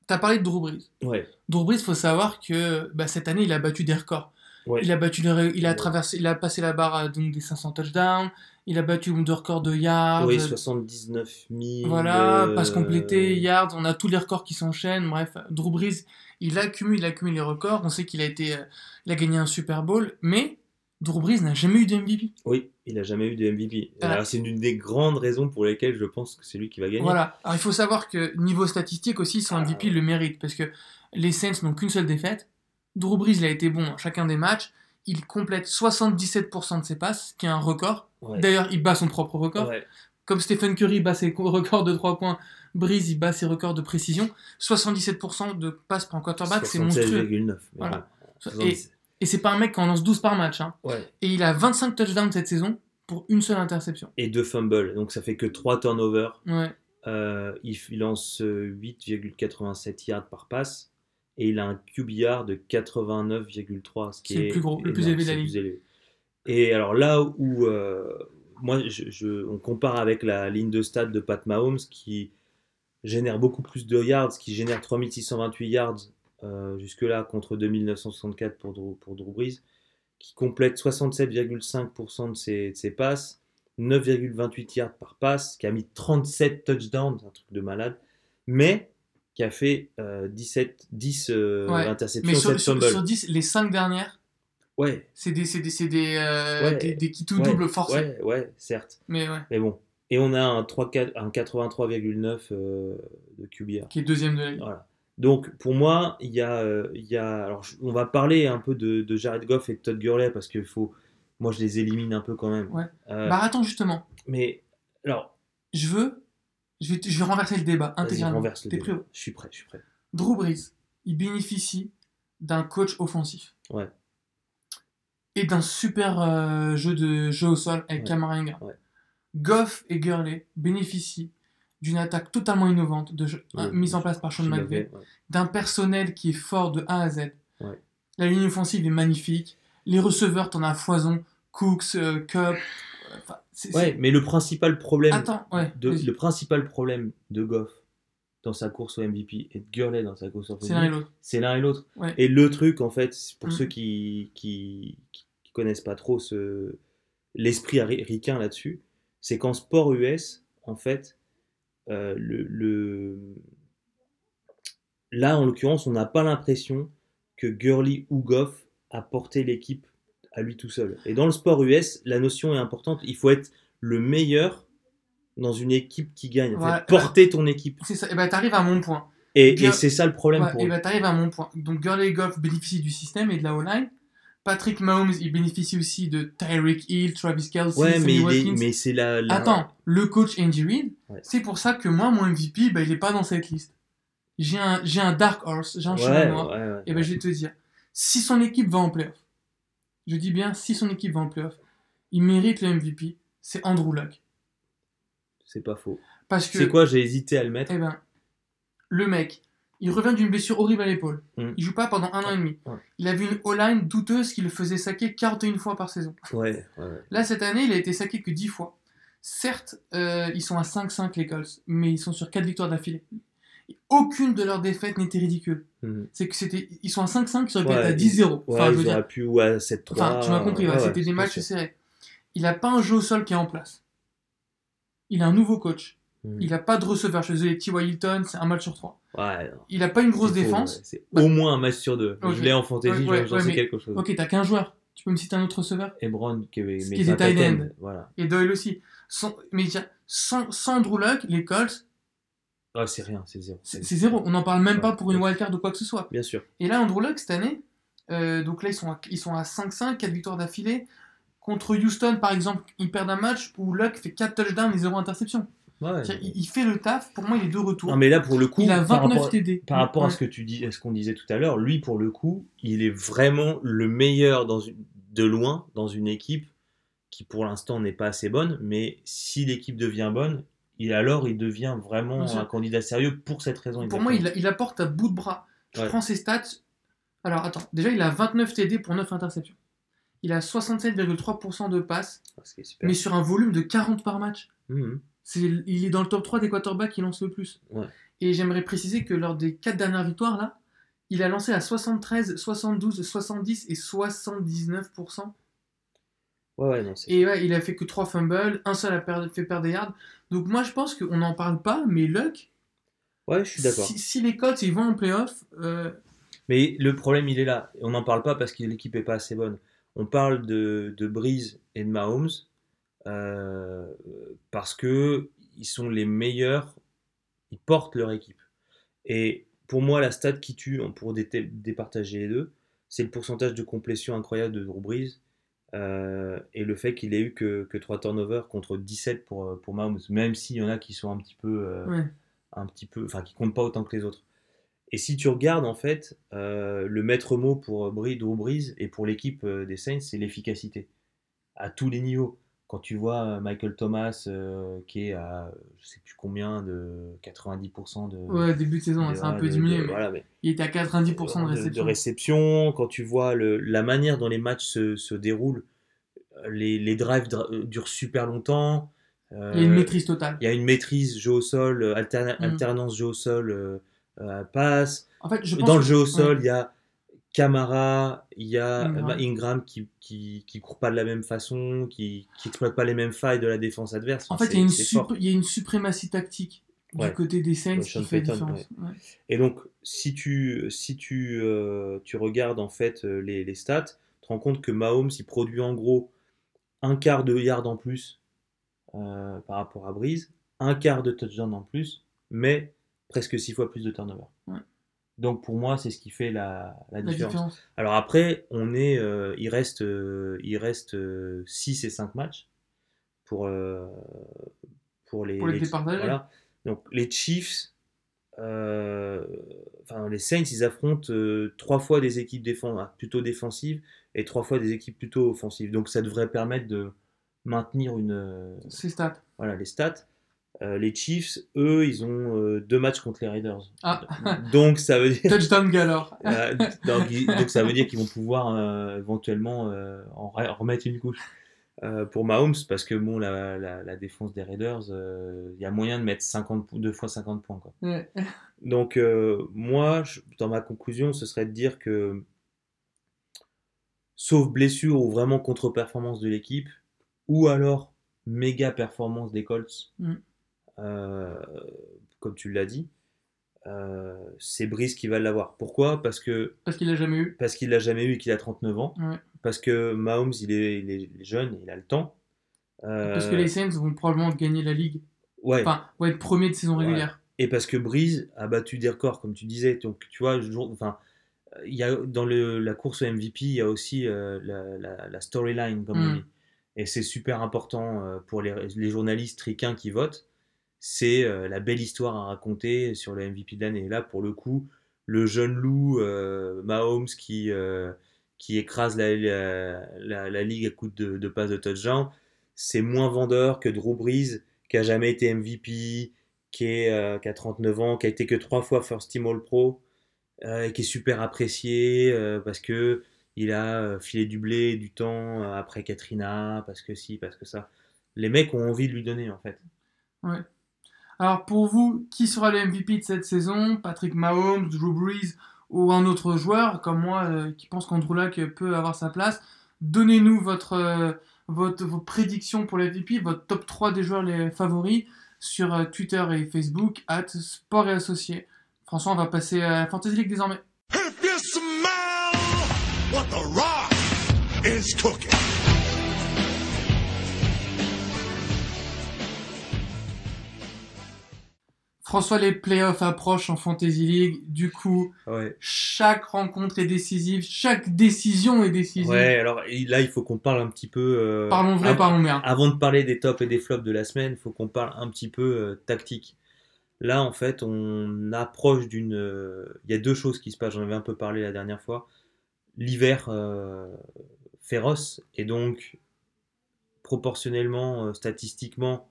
tu as parlé de Drew Brees. Ouais, Drew Brees, faut savoir que bah, cette année, il a battu des records. Ouais. Il a battu, ré- il a Ouais. traversé, il a passé la barre donc, des 500 touchdowns. Il a battu le nombre de yards. Oui, euh, 79 000. Voilà, euh, passe complété, yards, on a tous les records qui s'enchaînent. Bref, Drew Brees, il accumule, il accumule les records. On sait qu'il a été, euh, il a gagné un Super Bowl, mais Drew Brees n'a jamais eu de MVP. Oui, il a jamais eu de MVP. Voilà. Alors, c'est une des grandes raisons pour lesquelles je pense que c'est lui qui va gagner. Voilà. Alors il faut savoir que niveau statistique aussi, son MVP le mérite parce que les Saints n'ont qu'une seule défaite. Drew Brees, il a été bon dans chacun des matchs. Il complète 77% de ses passes, ce qui est un record. Ouais. D'ailleurs, il bat son propre record. Ouais. Comme Stephen Curry bat ses co- records de 3 points, Breeze il bat ses records de précision. 77% de passes par un quarterback, c'est monstrueux. 76,9. mais Voilà. bon, Et, et c'est pas un mec qui en lance 12 par match. hein. Ouais. Et il a 25 touchdowns cette saison pour une seule interception. Et deux fumbles, donc ça fait que 3 turnovers. Ouais. Euh, il, lance euh, 8,87 yards par passe et il a un QBR de 89,3, ce qui est le plus gros, le plus élevé de la ligue. Et alors là où euh, moi, je, je- on compare avec la ligne de stade de Pat Mahomes qui génère beaucoup plus de yards, qui génère 3628 yards euh, jusque-là contre 2964 pour Drew, pour Drew Brees, qui complète 67,5% de ses, de ses passes, 9,28 yards par passe, qui a mis 37 touchdowns, un truc de malade, mais qui a fait euh, 17, 10 euh, Ouais. interceptions, Mais sur, 7 sur, fumbles. sur 10, les 5 dernières, Ouais, c'est des, c'est des, c'est des, euh, Ouais. des, des qui tout ouais, double forcés. Ouais, ouais, certes. Mais ouais, Mais bon. Et on a un, 3, 4 un 83,9 euh, de QBR. qui est deuxième de la ligue. Voilà. Donc pour moi, il y a, euh, il y a alors on va parler un peu de, de Jared Goff et de Todd Gurley parce que faut, moi je les élimine un peu quand même. Ouais. Euh, Bah attends justement, mais alors, je veux, je vais, je vais renverser le débat intégralement. renverse le T'es débat. prêt Je suis prêt, je suis prêt. Drew Brees, il bénéficie d'un coach offensif. Ouais. Et d'un super euh, jeu de jeu au sol avec Ouais. Kamara Ingram. Ouais. Goff et Gurley bénéficient d'une attaque totalement innovante de jeu- Ouais. mise en place par Sean McVay, d'un personnel qui est fort de A à Z. Ouais. La ligne offensive est magnifique. Les receveurs, t'en as foison. Cooks, euh, Cup. euh, enfin, Ouais, mais le principal problème Attends, ouais. de, le principal problème de Goff dans sa course au MVP et de Gurley dans sa course au C'est l'un et MVP, l'autre. c'est l'un et l'autre. Ouais. Et le truc, en fait, pour Mm. ceux qui, qui, qui connaissent pas trop ce, l'esprit ari- ricain là-dessus, c'est qu'en sport US, en fait, euh, le, le- là, en l'occurrence, on n'a pas l'impression que Gurley ou Goff a porté l'équipe à lui tout seul. Et dans le sport US, la notion est importante. Il faut être le meilleur dans une équipe qui gagne. En fait, Voilà. porter ton équipe. C'est ça. Et ben t'arrives à mon point. Et, c'est ça le problème Ouais, pour et eux. ben t'arrives à mon point. Donc Gurley Goff bénéficient du système et de la O-line. Patrick Mahomes, il bénéficie aussi de Tyreek Hill, Travis Kelsey, Ouais, Sammy mais, c'est la, la- Attends, le coach Andy Reid, Ouais. c'est pour ça que moi, mon MVP, bah, il est pas dans cette liste. J'ai un, j'ai un dark horse, j'ai un Ouais, cheval noir. Et ben je vais te dire, si son équipe va en playoff, je dis bien si son équipe va en playoff, il mérite le MVP, c'est Andrew Luck. c'est pas faux. Parce que, C'est quoi J'ai hésité à le mettre. eh ben, le mec, il revient d'une blessure horrible à l'épaule. Mm. Il joue pas pendant un an et demi. Ouais. Il avait une O-line douteuse qui le faisait saquer 41 fois par saison. Ouais, ouais, ouais. Là, cette année, il a été saqué que 10 fois. Certes, euh, ils sont à 5-5 les Colts, mais ils sont sur 4 victoires d'affilée. Aucune de leurs défaites n'était ridicule. Mhm. C'est que c'était, ils sont à 5-5, ils auraient pu Ouais, être à ils- 10-0. Ouais, Enfin, je ils veux dire, auraient pu ou à 7-3. Enfin, tu m'as compris, ouais, ouais, c'était des matchs serrés. Il a pas un jeu au sol qui est en place. Il a un nouveau coach. Mhm. Il a pas de receveur. Je suis désolé, T.Y. Hilton, c'est un match sur trois. Ouais, Il a pas une grosse défense. ouais. C'est Bah- au moins un match sur deux. Ok. Je l'ai en fantasy, Ouais, ouais, j'en ouais, sais mais- quelque chose. Ok, t'as qu'un joueur. Tu peux me citer un autre receveur Ebron qui mais qui un tight end, Voilà. et Doyle aussi. Sans, mais tiens, sans, sans Drew Luck, les Colts, Ah, c'est rien, c'est zéro. c'est zéro. On n'en parle même pas pour une wildcard ou quoi que ce soit. Bien sûr. Et là, Andrew Luck, cette année, euh, donc là, ils sont à, ils sont à 5-5, 4 victoires d'affilée. Contre Houston, par exemple, ils perdent un match où Luck fait 4 touchdowns et 0 interception. Ouais. Il, il fait le taf. Pour moi, il est de retour. Non, mais là, pour le coup, il a par 29 rapport, TD. par rapport à ce que tu dis, à ce qu'on disait tout à l'heure, lui, pour le coup, il est vraiment le meilleur dans une, de loin dans une équipe qui, pour l'instant, n'est pas assez bonne. Mais si l'équipe devient bonne, il, alors il devient vraiment un candidat sérieux pour cette raison. Pour moi, il, apporte à bout de bras. Je Ouais. prends ses stats. Alors, attends. Déjà, il a 29 TD pour 9 interceptions. Il a 67,3% de passes, Ah, mais sur un volume de 40 par match. Mhm. Il est dans le top 3 des quarterbacks qui lancent le plus. Ouais. Et j'aimerais préciser que lors des 4 dernières victoires, là, il a lancé à 73, 72, 70 et 79%. Ouais, ouais, non, c'est. Et ouais, il a fait que 3 fumbles, un seul a per- fait perdre des yards. Donc moi, je pense qu'on n'en parle pas, mais Luck, Ouais, je suis d'accord. si, si les Colts ils vont en playoff, euh, Mais le problème, il est là. On n'en parle pas parce que l'équipe n'est pas assez bonne. On parle de, de Breeze et de Mahomes euh, parce que ils sont les meilleurs, ils portent leur équipe. Et pour moi, la stat qui tue, pour dé- départager les deux, c'est le pourcentage de complétion incroyable de Drew Brees euh, et le fait qu'il ait eu que, que 3 turnovers contre 17 pour, euh, pour Mahomes, même s'il y en a qui sont un petit peu, euh, ouais. un petit peu, enfin qui comptent pas autant que les autres. Et si tu regardes en fait, euh, le maître mot pour Bri- Drew Brees et pour l'équipe des Saints, c'est l'efficacité à tous les niveaux. Quand tu vois euh, Michael Thomas euh, qui est à je sais plus combien de 90% de, ouais, début de saison, hein, de- c'est un peu de- diminué, de- mais voilà, mais il était à 90% de réception. réception, quand tu vois le- la manière dont les matchs se, se déroulent, les, les drives euh, durent super longtemps. Il y a une maîtrise totale. il y a une maîtrise jeu au sol, alterna- Mm. alternance jeu au sol, euh, passe. En fait, je pense Dans le jeu au sol, il y a Camara, il y a Ingram. Ingram, Ingram qui, qui, qui court pas de la même façon, qui, qui exploite pas les mêmes failles de la défense adverse. En Enfin, fait, il y, a une y a suprématie tactique Ouais. du côté des Saints qui fait Payton, différence. Ouais. Et donc, si tu, si tu, euh, tu regardes en fait euh, les, les stats, tu te rends compte que Mahomes, il produit en gros un quart de yard en plus euh, par rapport à Breeze, un quart de touchdown en plus, mais presque six fois plus de turnover. Donc pour moi, c'est ce qui fait la, la La différence. différence. Alors après, on est, euh, il reste, euh, il reste 6 et 5 matchs pour, euh, pour les, Pour les voilà. Donc les Chiefs, euh, enfin les Saints, ils affrontent euh, trois fois des équipes défense, plutôt défensives et trois fois des équipes plutôt offensives. Donc ça devrait permettre de maintenir une, euh, C'est stats. voilà les stats. Euh, les Chiefs, eux, ils ont euh, deux matchs contre les Raiders. Ah. Donc ça veut dire Touchdown Galore. euh, donc, ça veut dire qu'ils vont pouvoir éventuellement en re- en remettre une couche pour Mahomes parce que bon la, la, la défense des Raiders il y a moyen de mettre 50 pou- deux fois 50 points quoi. Ouais. Donc moi je- dans ma conclusion ce serait de dire que sauf blessure ou vraiment contre-performance de l'équipe ou alors méga performance des Colts Mm. Euh, comme tu l'as dit euh, c'est Brice qui va l'avoir. Pourquoi? Parce que Parce qu'il l'a jamais eu. parce qu'il l'a jamais eu et qu'il a 39 ans. Ouais. Parce que Mahomes, il est, il est jeune, il a le temps. Euh, Parce que les Saints vont probablement gagner la ligue. ouais. Enfin, vont être premiers de saison Ouais. régulière. Et parce que Breeze a battu des records, comme tu disais. Donc, tu vois, je- enfin, il y a, dans le, la course au MVP, il y a aussi euh, la, la- la storyline, comme on Mm. dit. Et c'est super important pour les, les journalistes ricains qui votent. C'est euh, la belle histoire à raconter sur le MVP de l'année. Et là, pour le coup, le jeune loup euh, Mahomes qui, euh, qui écrase la, la, ligue à coups de, de passes de touchdown, c'est moins vendeur que Drew Brees, qui a jamais été MVP, qui, a 39 ans, qui a été que trois fois First Team All Pro, et qui est super apprécié parce que il a filé du blé, du temps après Katrina, parce que si, parce que ça. Les mecs ont envie de lui donner en fait. Alors pour vous, qui sera le MVP de cette saison? Patrick Mahomes, Drew Brees ou un autre joueur comme moi euh, qui pense qu'Andrew Luck peut avoir sa place? Donnez-nous votre, euh, vos prédictions pour le MVP, votre top 3 des joueurs les favoris sur euh, Twitter et Facebook, at Sport et Associés. François, on va passer à Fantasy League désormais. François, les playoffs approchent en Fantasy League. Du coup, Ouais. chaque rencontre est décisive, chaque décision est décisive. Ouais, alors là, il faut qu'on parle un petit peu. euh, Parlons vrai, parlons bien. Avant de parler des tops et des flops de la semaine, il faut qu'on parle un petit peu euh, tactique. Là, en fait, on approche d'une. euh, Il y a deux choses qui se passent, j'en avais un peu parlé la dernière fois. L'hiver féroce, et donc, proportionnellement, statistiquement,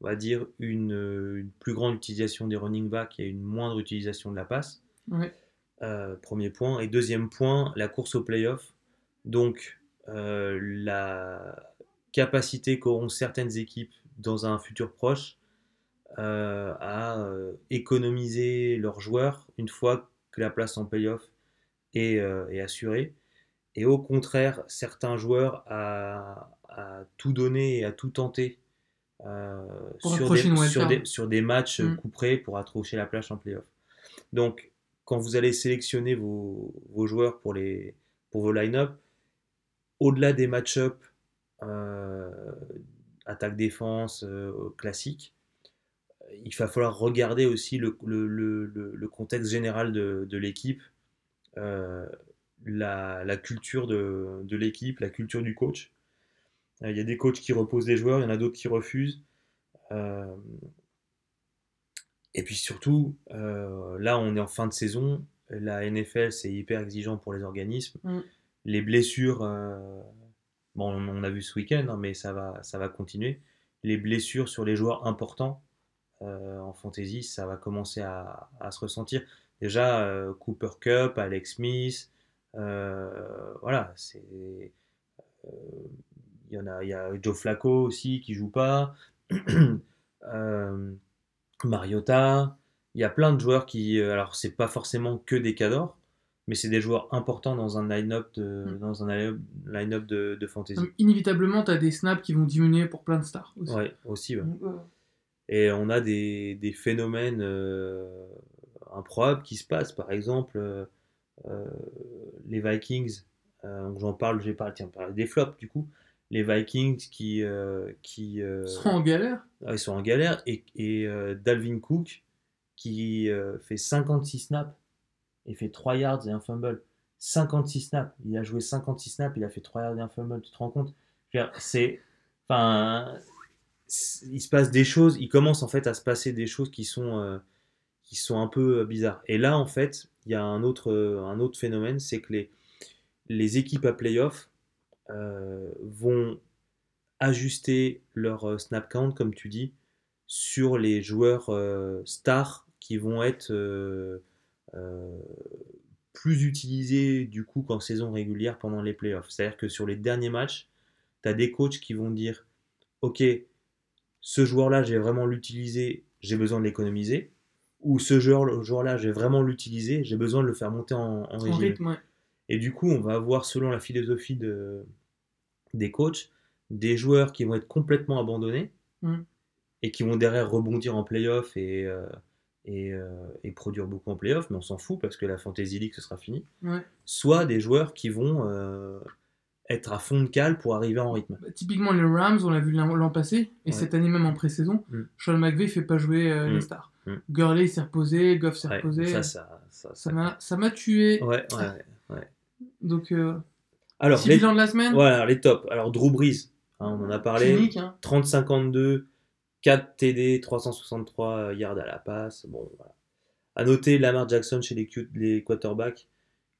on va dire une, euh, une plus grande utilisation des running backs et une moindre utilisation de la passe. Ouais. Euh, premier point. Et deuxième point, la course au playoff. Donc, euh, la capacité qu'auront certaines équipes dans un futur proche euh, à économiser leurs joueurs une fois que la place en playoff est, est assurée. Et au contraire, certains joueurs à, à tout donner et à tout tenter sur, approcher des, sur, des, sur des matchs Mm. couperés pour accrocher la plage en playoff. Donc, quand vous allez sélectionner vos, vos joueurs pour, les, pour vos line-up, au-delà des match-up euh, attaque-défense euh, classique, il va falloir regarder aussi le, le- le- le- le contexte général de, de l'équipe, euh, la, la culture de, de l'équipe, la culture du coach. Euh, Il y a des coachs qui reposent les joueurs, il y en a d'autres qui refusent. Euh, et puis surtout, euh, là on est en fin de saison, la NFL c'est hyper exigeant pour les organismes. Mm. Les blessures, euh, bon on, a vu ce week-end, hein, mais ça va, ça va continuer. Les blessures sur les joueurs importants en fantasy, ça va commencer à, à se ressentir. Déjà, Cooper Cup, Alex Smith, voilà, c'est. Il y en a, il y a Joe Flacco aussi qui joue pas. Euh, Mariota. Il y a plein de joueurs qui. euh, Alors, c'est pas forcément que des cadors, mais c'est des joueurs importants dans un line-up de, Mm. dans un line-up de, de fantasy. Inévitablement, tu as des snaps qui vont diminuer pour plein de stars aussi. Ouais, aussi. ouais. Et on a des, des phénomènes euh, improbables qui se passent. Par exemple, euh, les Vikings, euh, j'en parle, j'ai parlé, tiens, des flops du coup. Les Vikings qui, euh, qui euh, seront en galère. ah, ils sont en galère et, et euh, Dalvin Cook qui fait 56 snaps et fait 3 yards et un fumble. 56 snaps, il a joué 56 snaps, il a fait 3 yards et un fumble, tu te rends compte? C'est. Enfin. Il se passe des choses, il commence en fait à se passer des choses qui sont, euh, qui sont un peu euh, bizarres. Et là, en fait, il y a un autre, euh, un autre phénomène, c'est que les, les équipes à playoff vont ajuster leur euh, snap count, comme tu dis, sur les joueurs euh, stars qui vont être euh, euh, plus utilisés du coup qu'en saison régulière pendant les playoffs. C'est-à-dire que sur les derniers matchs, tu as des coachs qui vont dire Ok, ce joueur-là, j'ai vraiment l'utiliser, j'ai besoin de l'économiser. Ou ce joueur- joueur-là, j'ai vraiment l'utiliser, j'ai besoin de le faire monter en, en En régime. rythme, ouais. Et du coup, on va avoir, selon la philosophie de, des coachs, des joueurs qui vont être complètement abandonnés Mm. et qui vont derrière rebondir en playoff et, euh, et, euh, et produire beaucoup en playoff, mais on s'en fout parce que la Fantasy League, ce sera fini. Ouais. Soit des joueurs qui vont euh, être à fond de cale pour arriver en rythme. Bah, typiquement, les Rams, on l'a vu l'an passé, et Ouais. cette année même en pré-saison, Mm. Sean McVay fait pas jouer Mm. les stars. Mm. Gurley s'est reposé, Goff s'est Ouais, reposé. ça, ça, ça, m'a ça m'a tué. Ouais, ouais, ouais. Donc, euh, Alors, les, bilan de la semaine? voilà, les tops. Alors, Drew Brees, hein, on en a parlé. Clinique, hein. 30-52, 4 TD, 363 yards à la passe. Bon, voilà. À noter Lamar Jackson chez les, les quarterbacks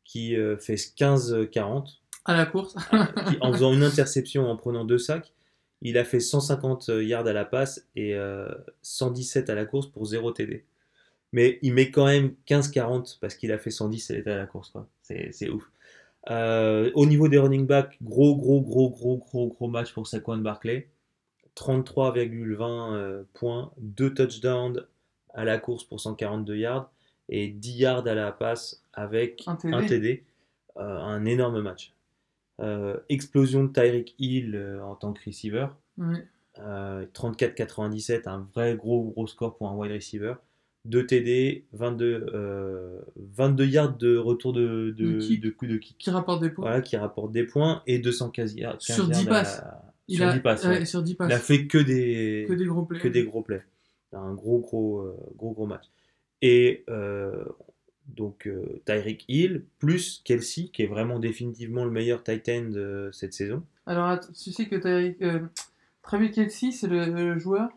qui euh, fait 15-40, à la course. qui, en faisant une interception en prenant deux sacs. Il a fait 150 yards à la passe et euh, 117 à la course pour 0 TD. Mais il met quand même 15-40 parce qu'il a fait 110 à la course. c'est ouf. Euh, au niveau des running backs, gros, gros, gros, gros, gros, gros match pour Saquon Barclay. 33,20 euh, points, 2 touchdowns à la course pour 142 yards et 10 yards à la passe avec Un un TD. Euh, un énorme match. Explosion de Tyreek Hill en tant que receiver. Ouais. Euh, 34-97, un vrai gros gros score pour un wide receiver. 2 TD, 22, euh, 22 yards de retour de, de, De kick. de coup de kick. Qui rapporte des points. Voilà, qui rapporte des points et 215 yards. 15 Sur 10 yards à- passes. Il sur a, 10 passes, ouais, ouais. sur 10 Il passes. a fait que des, que des gros plays. que des gros plays. Un gros, gros, euh, gros, gros match. Et euh, donc, euh, Tyreek Hill, plus Kelsey, qui est vraiment définitivement le meilleur tight end de cette saison. Alors, tu sais que euh, Travis Kelsey, c'est le, le joueur.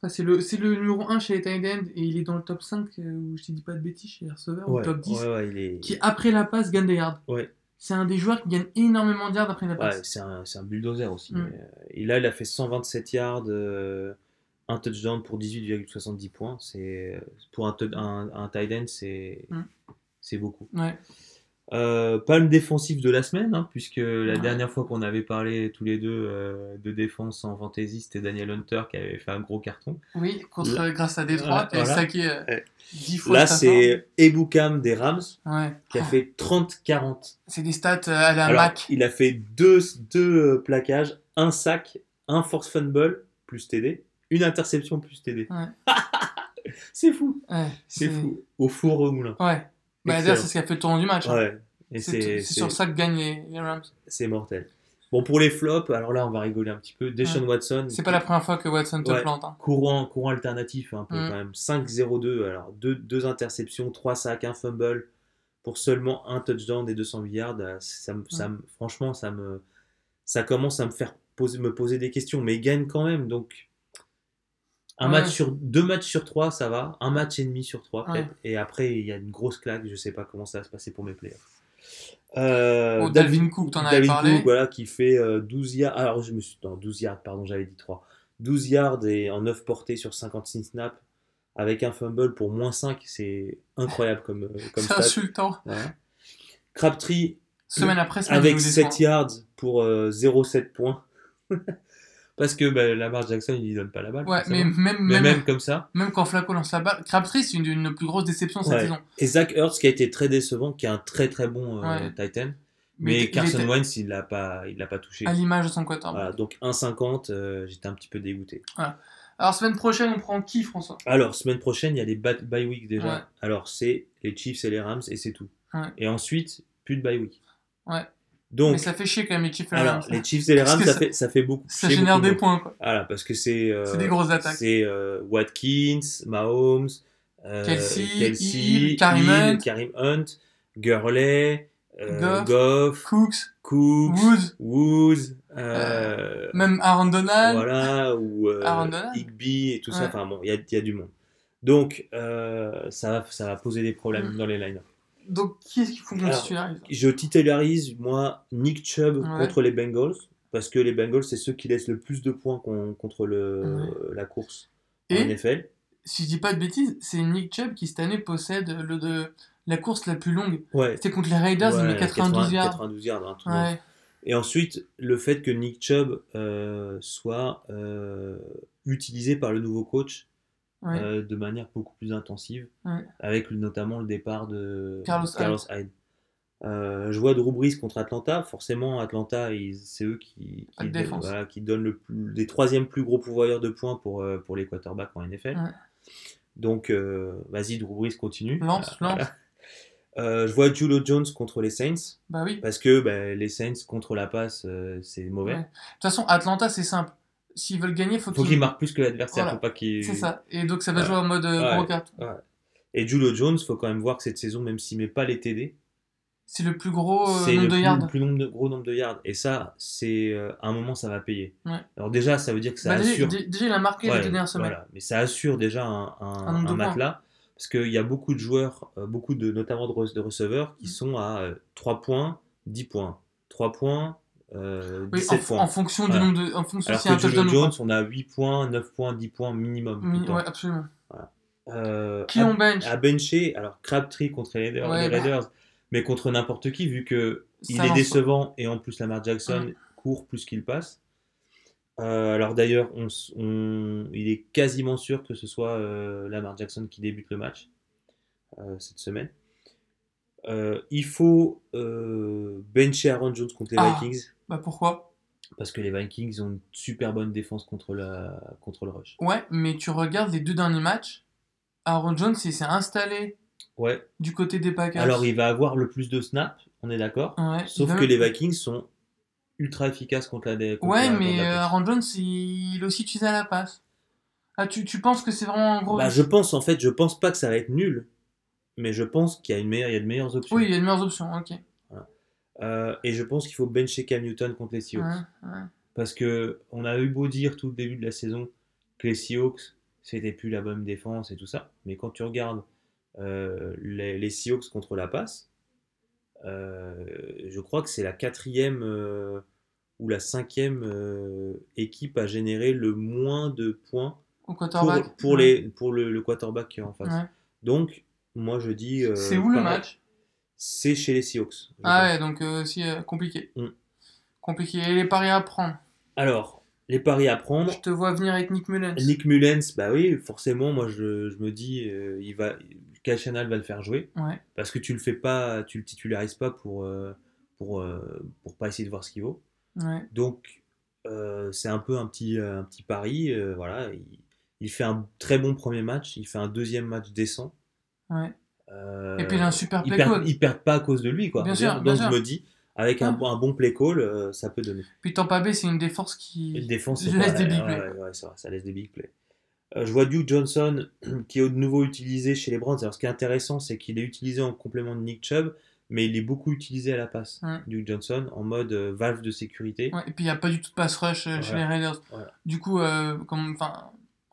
Enfin, c'est le, c'est le numéro 1 chez les tight ends et il est dans le top 5, euh, ou je te dis pas de bêtises, chez les receveurs, ou top 10, ouais, ouais, il est... qui après la passe gagne des yards. Ouais. C'est un des joueurs qui gagne énormément de yards après la Ouais, passe. c'est un, c'est un bulldozer aussi. Mm. Euh, Et là, il a fait 127 yards, euh, un touchdown pour 18,70 points. C'est pour un, tou- un, un tight end, c'est Mm. c'est beaucoup. Euh, pas le défensif de la semaine, hein, puisque la Ouais. dernière fois qu'on avait parlé tous les deux euh, de défense en fantasy, c'était Daniel Hunter qui avait fait un gros carton. Oui, contre, Là- grâce à Détroit, qui voilà. saqué euh, Ouais. 10 fois Là, c'est Ebukam des Rams Ouais. qui a fait 30-40. C'est des stats euh, à la Alors, Mac. il a fait deux, deux euh, plaquages, un sac, un force fumble plus TD, une interception plus TD. Ouais. c'est fou, Ouais, c'est fou. Au four au moulin. Ouais. Bah, c'est ce qui a fait le tournoi du match. hein. Et C'est sur ça que gagnent les, les Rams. c'est mortel. Bon, pour les flops, alors là, on va rigoler un petit peu. Deshaun Watson, C'est pas la première fois que Watson te Ouais. plante. hein. courant, courant alternatif un peu Mm. quand même. 5-0-2, alors deux, deux interceptions, trois sacs, un fumble pour seulement un touchdown des 208 yards. euh, Ça, me- ça me- franchement, ça me, ça commence à me faire poser, me poser des questions, mais il gagne quand même. Donc, un match sur deux matchs sur trois, ça va. Un match et demi sur trois, peut-être. Et après, il y a une grosse claque. Je sais pas comment ça va se passer pour mes playoffs. Euh, Oh, Dalvin Cook, t'en avais parlé. Cook, voilà, qui fait euh, 12 yards. Alors, je me suis. Non, 12 yards, pardon, j'avais dit 3. 12 yards et en 9 portées sur 56 snaps avec un fumble pour moins 5. C'est incroyable comme, euh, comme C'est insultant. Voilà. Crabtree Semaine après avec nous 7 déçoit. yards pour euh, 0,7 points. Parce que bah, Lamar Jackson, il lui donne pas la balle. Ouais, mais même, Mais même, même comme ça. même quand Flacco lance la balle, Crabtree, c'est une de nos plus grosses déceptions cette Ouais. saison. Et Zach Ertz qui a été très décevant, qui est un très très bon euh. Titan. Mais Carson Wentz, il l'a pas, il l'a pas touché. à l'image de son quarterback. Voilà, donc 1,50, euh, j'étais un petit peu dégoûté. Alors, semaine prochaine, on prend qui, François? Alors, semaine prochaine, il y a les bye week déjà. Ouais. Alors, c'est les Chiefs et les Rams et c'est tout. Ouais. Et ensuite, plus de bye week. Ouais. Donc, Mais ça fait chier quand même les Chiefs et les Rams. les Chiefs et les Rams, ça, ça- fait, ça fait beaucoup. Ça génère beaucoup des monde. points, quoi. Voilà, parce que c'est. euh, C'est des grosses attaques. C'est euh, Watkins, Mahomes, euh, Kelsey, Kelsey, Hill, Karim Hill, Hunt. Karim Hunt, Gurley, euh, Goff. Goff, Cooks, Cooks, Woods, Woods, euh, même Aaron Donald. voilà, ou euh. Higby et tout ça. Ouais. Enfin bon, il y a, il y a du monde. Donc, euh, ça, va, ça va poser des problèmes Mm. dans les line Donc, qui est-ce qu'il faut qu'on titularise? Je titularise, moi, Nick Chubb Ouais. contre les Bengals. Parce que les Bengals, c'est ceux qui laissent le plus de points con- contre le, Ouais. la course Et en NFL. si je dis pas de bêtises, c'est Nick Chubb qui cette année possède le de la course la plus longue. Ouais. C'était contre les Raiders, il met 92 80 yards. 92 yards, dans- Ouais. Et ensuite, le fait que Nick Chubb euh, soit euh, utilisé par le nouveau coach ouais. euh, de manière beaucoup plus intensive, Ouais. avec notamment le départ de Carlos Hyde. Euh, je vois Drew Brees contre Atlanta. Forcément, Atlanta, c'est eux qui, qui, donnent- défense. voilà, qui donnent le plus, les troisièmes plus gros pourvoyeurs de points pour, euh, pour les quarterbacks en NFL. Ouais. Donc, euh, vas-y, Drew Brees continue. Lance, Voilà. lance. Euh, je vois Julio Jones contre les Saints. Bah oui. Parce que bah, les Saints contre la passe, euh, c'est mauvais. Ouais. De toute façon, Atlanta, c'est simple. S'ils veulent gagner, faut Faut qu'ils. qu'il marque plus que l'adversaire, Voilà. faut pas qu'il. C'est ça. Et donc, ça va Ouais. jouer en mode euh, Ouais. gros carton. Et Julio Jones, faut quand même voir que cette saison, même s'il met pas les TD, C'est le plus gros euh, nombre le de plus, yards. plus nombre de, gros nombre de yards. Et ça, c'est euh, à un moment, ça va payer. Ouais. Alors déjà, ça veut dire que ça Bah, assure. dé- déjà, il a marqué Ouais, les deux dernières semaines. voilà. Mais ça assure déjà un, un, Un points. matelas. Parce qu'il y a beaucoup de joueurs, beaucoup de, notamment de, re- de receveurs, qui Mm. sont à euh, 3 points, 10 points. 3 points, euh, Oui, 17 en, points. en fonction Voilà. du nombre de. En fonction Alors un que ou Jones, pas. on a 8 points, 9 points, 10 points minimum. Mi-. Ouais, absolument. Euh, Qui à- on bench à bencher, alors Crabtree contre les Raiders, Ouais, les bah. Raiders, mais contre n'importe qui, vu que il est décevant et en plus Lamar Jackson Ouais. court plus qu'il passe. Euh, alors d'ailleurs, on s- on- il est quasiment sûr que ce soit euh, Lamar Jackson qui débute le match cette semaine. Il faut bencher Aaron Jones contre les Ah. Vikings Bah pourquoi? Parce que les Vikings ont une super bonne défense contre, la, contre le rush. Ouais, mais tu regardes les deux derniers matchs, Aaron Jones, il s'est installé Ouais. du côté des Packers. Alors il va avoir le plus de snaps, on est d'accord? Ouais, Sauf que les Vikings sont ultra efficaces contre la dé- contre Ouais, la- mais la euh. Aaron Jones, il il aussi utilisé à la passe. Ah, tu, tu penses que c'est vraiment un gros Bah, je pense en fait, je pense pas que ça va être nul, mais je pense qu'il y a une meilleure, il y a de meilleures options. Oui, il y a de meilleures options, ok. Euh, et je pense qu'il faut bencher Cam Newton contre les Seahawks. Ouais, ouais. Parce que on a eu beau dire tout le début de la saison que les Seahawks, c'était plus la bonne défense et tout ça. Mais quand tu regardes euh, les, les Seahawks contre la passe, euh, je crois que c'est la quatrième ou la cinquième équipe à générer le moins de points Au pour, quarterback. pour, Ouais. les, pour le, le quarterback qui est en face. Donc, moi je dis. C'est où le match? C'est chez les Seahawks. Ah ouais, donc euh, aussi euh, compliqué. Mm. Compliqué. Et les paris à prendre? Alors, les paris à prendre. Je te vois venir avec Nick Mullens. Nick Mullens, bah oui, forcément, moi je, je me dis, euh, il va, Shanahan va le faire jouer Ouais, parce que tu le fais pas, tu le titularises pas pour, euh, pour, euh, pour pas essayer de voir ce qu'il vaut. ouais. Donc c'est un peu un petit, un petit pari, voilà. Il, il fait un très bon premier match, il fait un deuxième match décent. ouais. Euh, Et puis il a un super play call. ils perdent pas à cause de lui, quoi. Bien sûr, Donc je me dis, avec un, Ah. un bon play call, euh, ça peut donner. Puis Tampa Bay, c'est une défense qui le défense, laisse pas- des big plays. ouais, ouais, vrai, ça laisse des big plays. Euh, je vois Duke Johnson qui est de nouveau utilisé chez les Browns. Alors, ce qui est intéressant, c'est qu'il est utilisé en complément de Nick Chubb, mais il est beaucoup utilisé à la passe. Ouais. Duke Johnson en mode valve de sécurité. Et puis il n'y a pas du tout de pass rush chez les. Raiders. Voilà. Du coup, comme,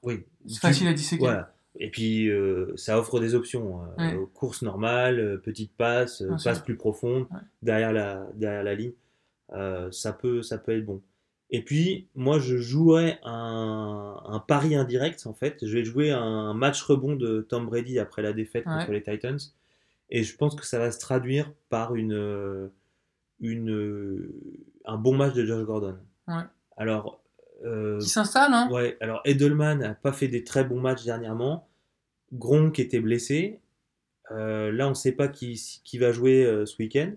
Oui. c'est facile à disséquer. Voilà. Et puis, euh, ça offre des options. euh, Ouais. course normale, euh, petite passe, euh, passe plus profonde, Ouais. derrière, la, derrière la ligne. Euh, ça, peut, ça peut être bon. Et puis, moi, je jouerais un, un pari indirect, en fait. Je vais jouer un match rebond de Tom Brady après la défaite Ouais. contre les Titans. Et je pense que ça va se traduire par une, une, un bon match de Josh Gordon. Alors, euh, Qui s'installe, hein Ouais, alors Edelman n'a pas fait des très bons matchs dernièrement. Gronk était blessé. Euh, là, on ne sait pas qui, qui va jouer euh, ce week-end.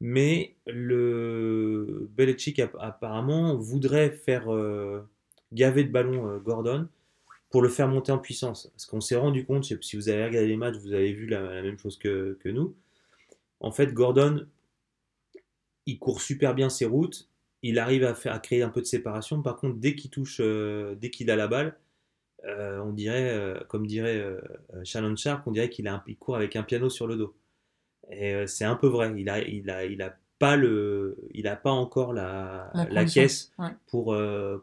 Mais le Belichick app- apparemment voudrait faire gaver de ballon Gordon pour le faire monter en puissance. Parce qu'on s'est rendu compte, je sais pas si vous avez regardé les matchs, vous avez vu la, la même chose que, que nous. En fait, Gordon, il court super bien ses routes, il arrive à, faire, à créer un peu de séparation. Par contre, dès qu'il touche, euh, dès qu'il a la balle, euh, on dirait, euh, comme dirait Shannon Sharp, on dirait qu'il a un- il court avec un piano sur le dos. Et c'est un peu vrai. Il a, il a, il a pas le, il a pas encore la, La la, condition, caisse ouais. pour,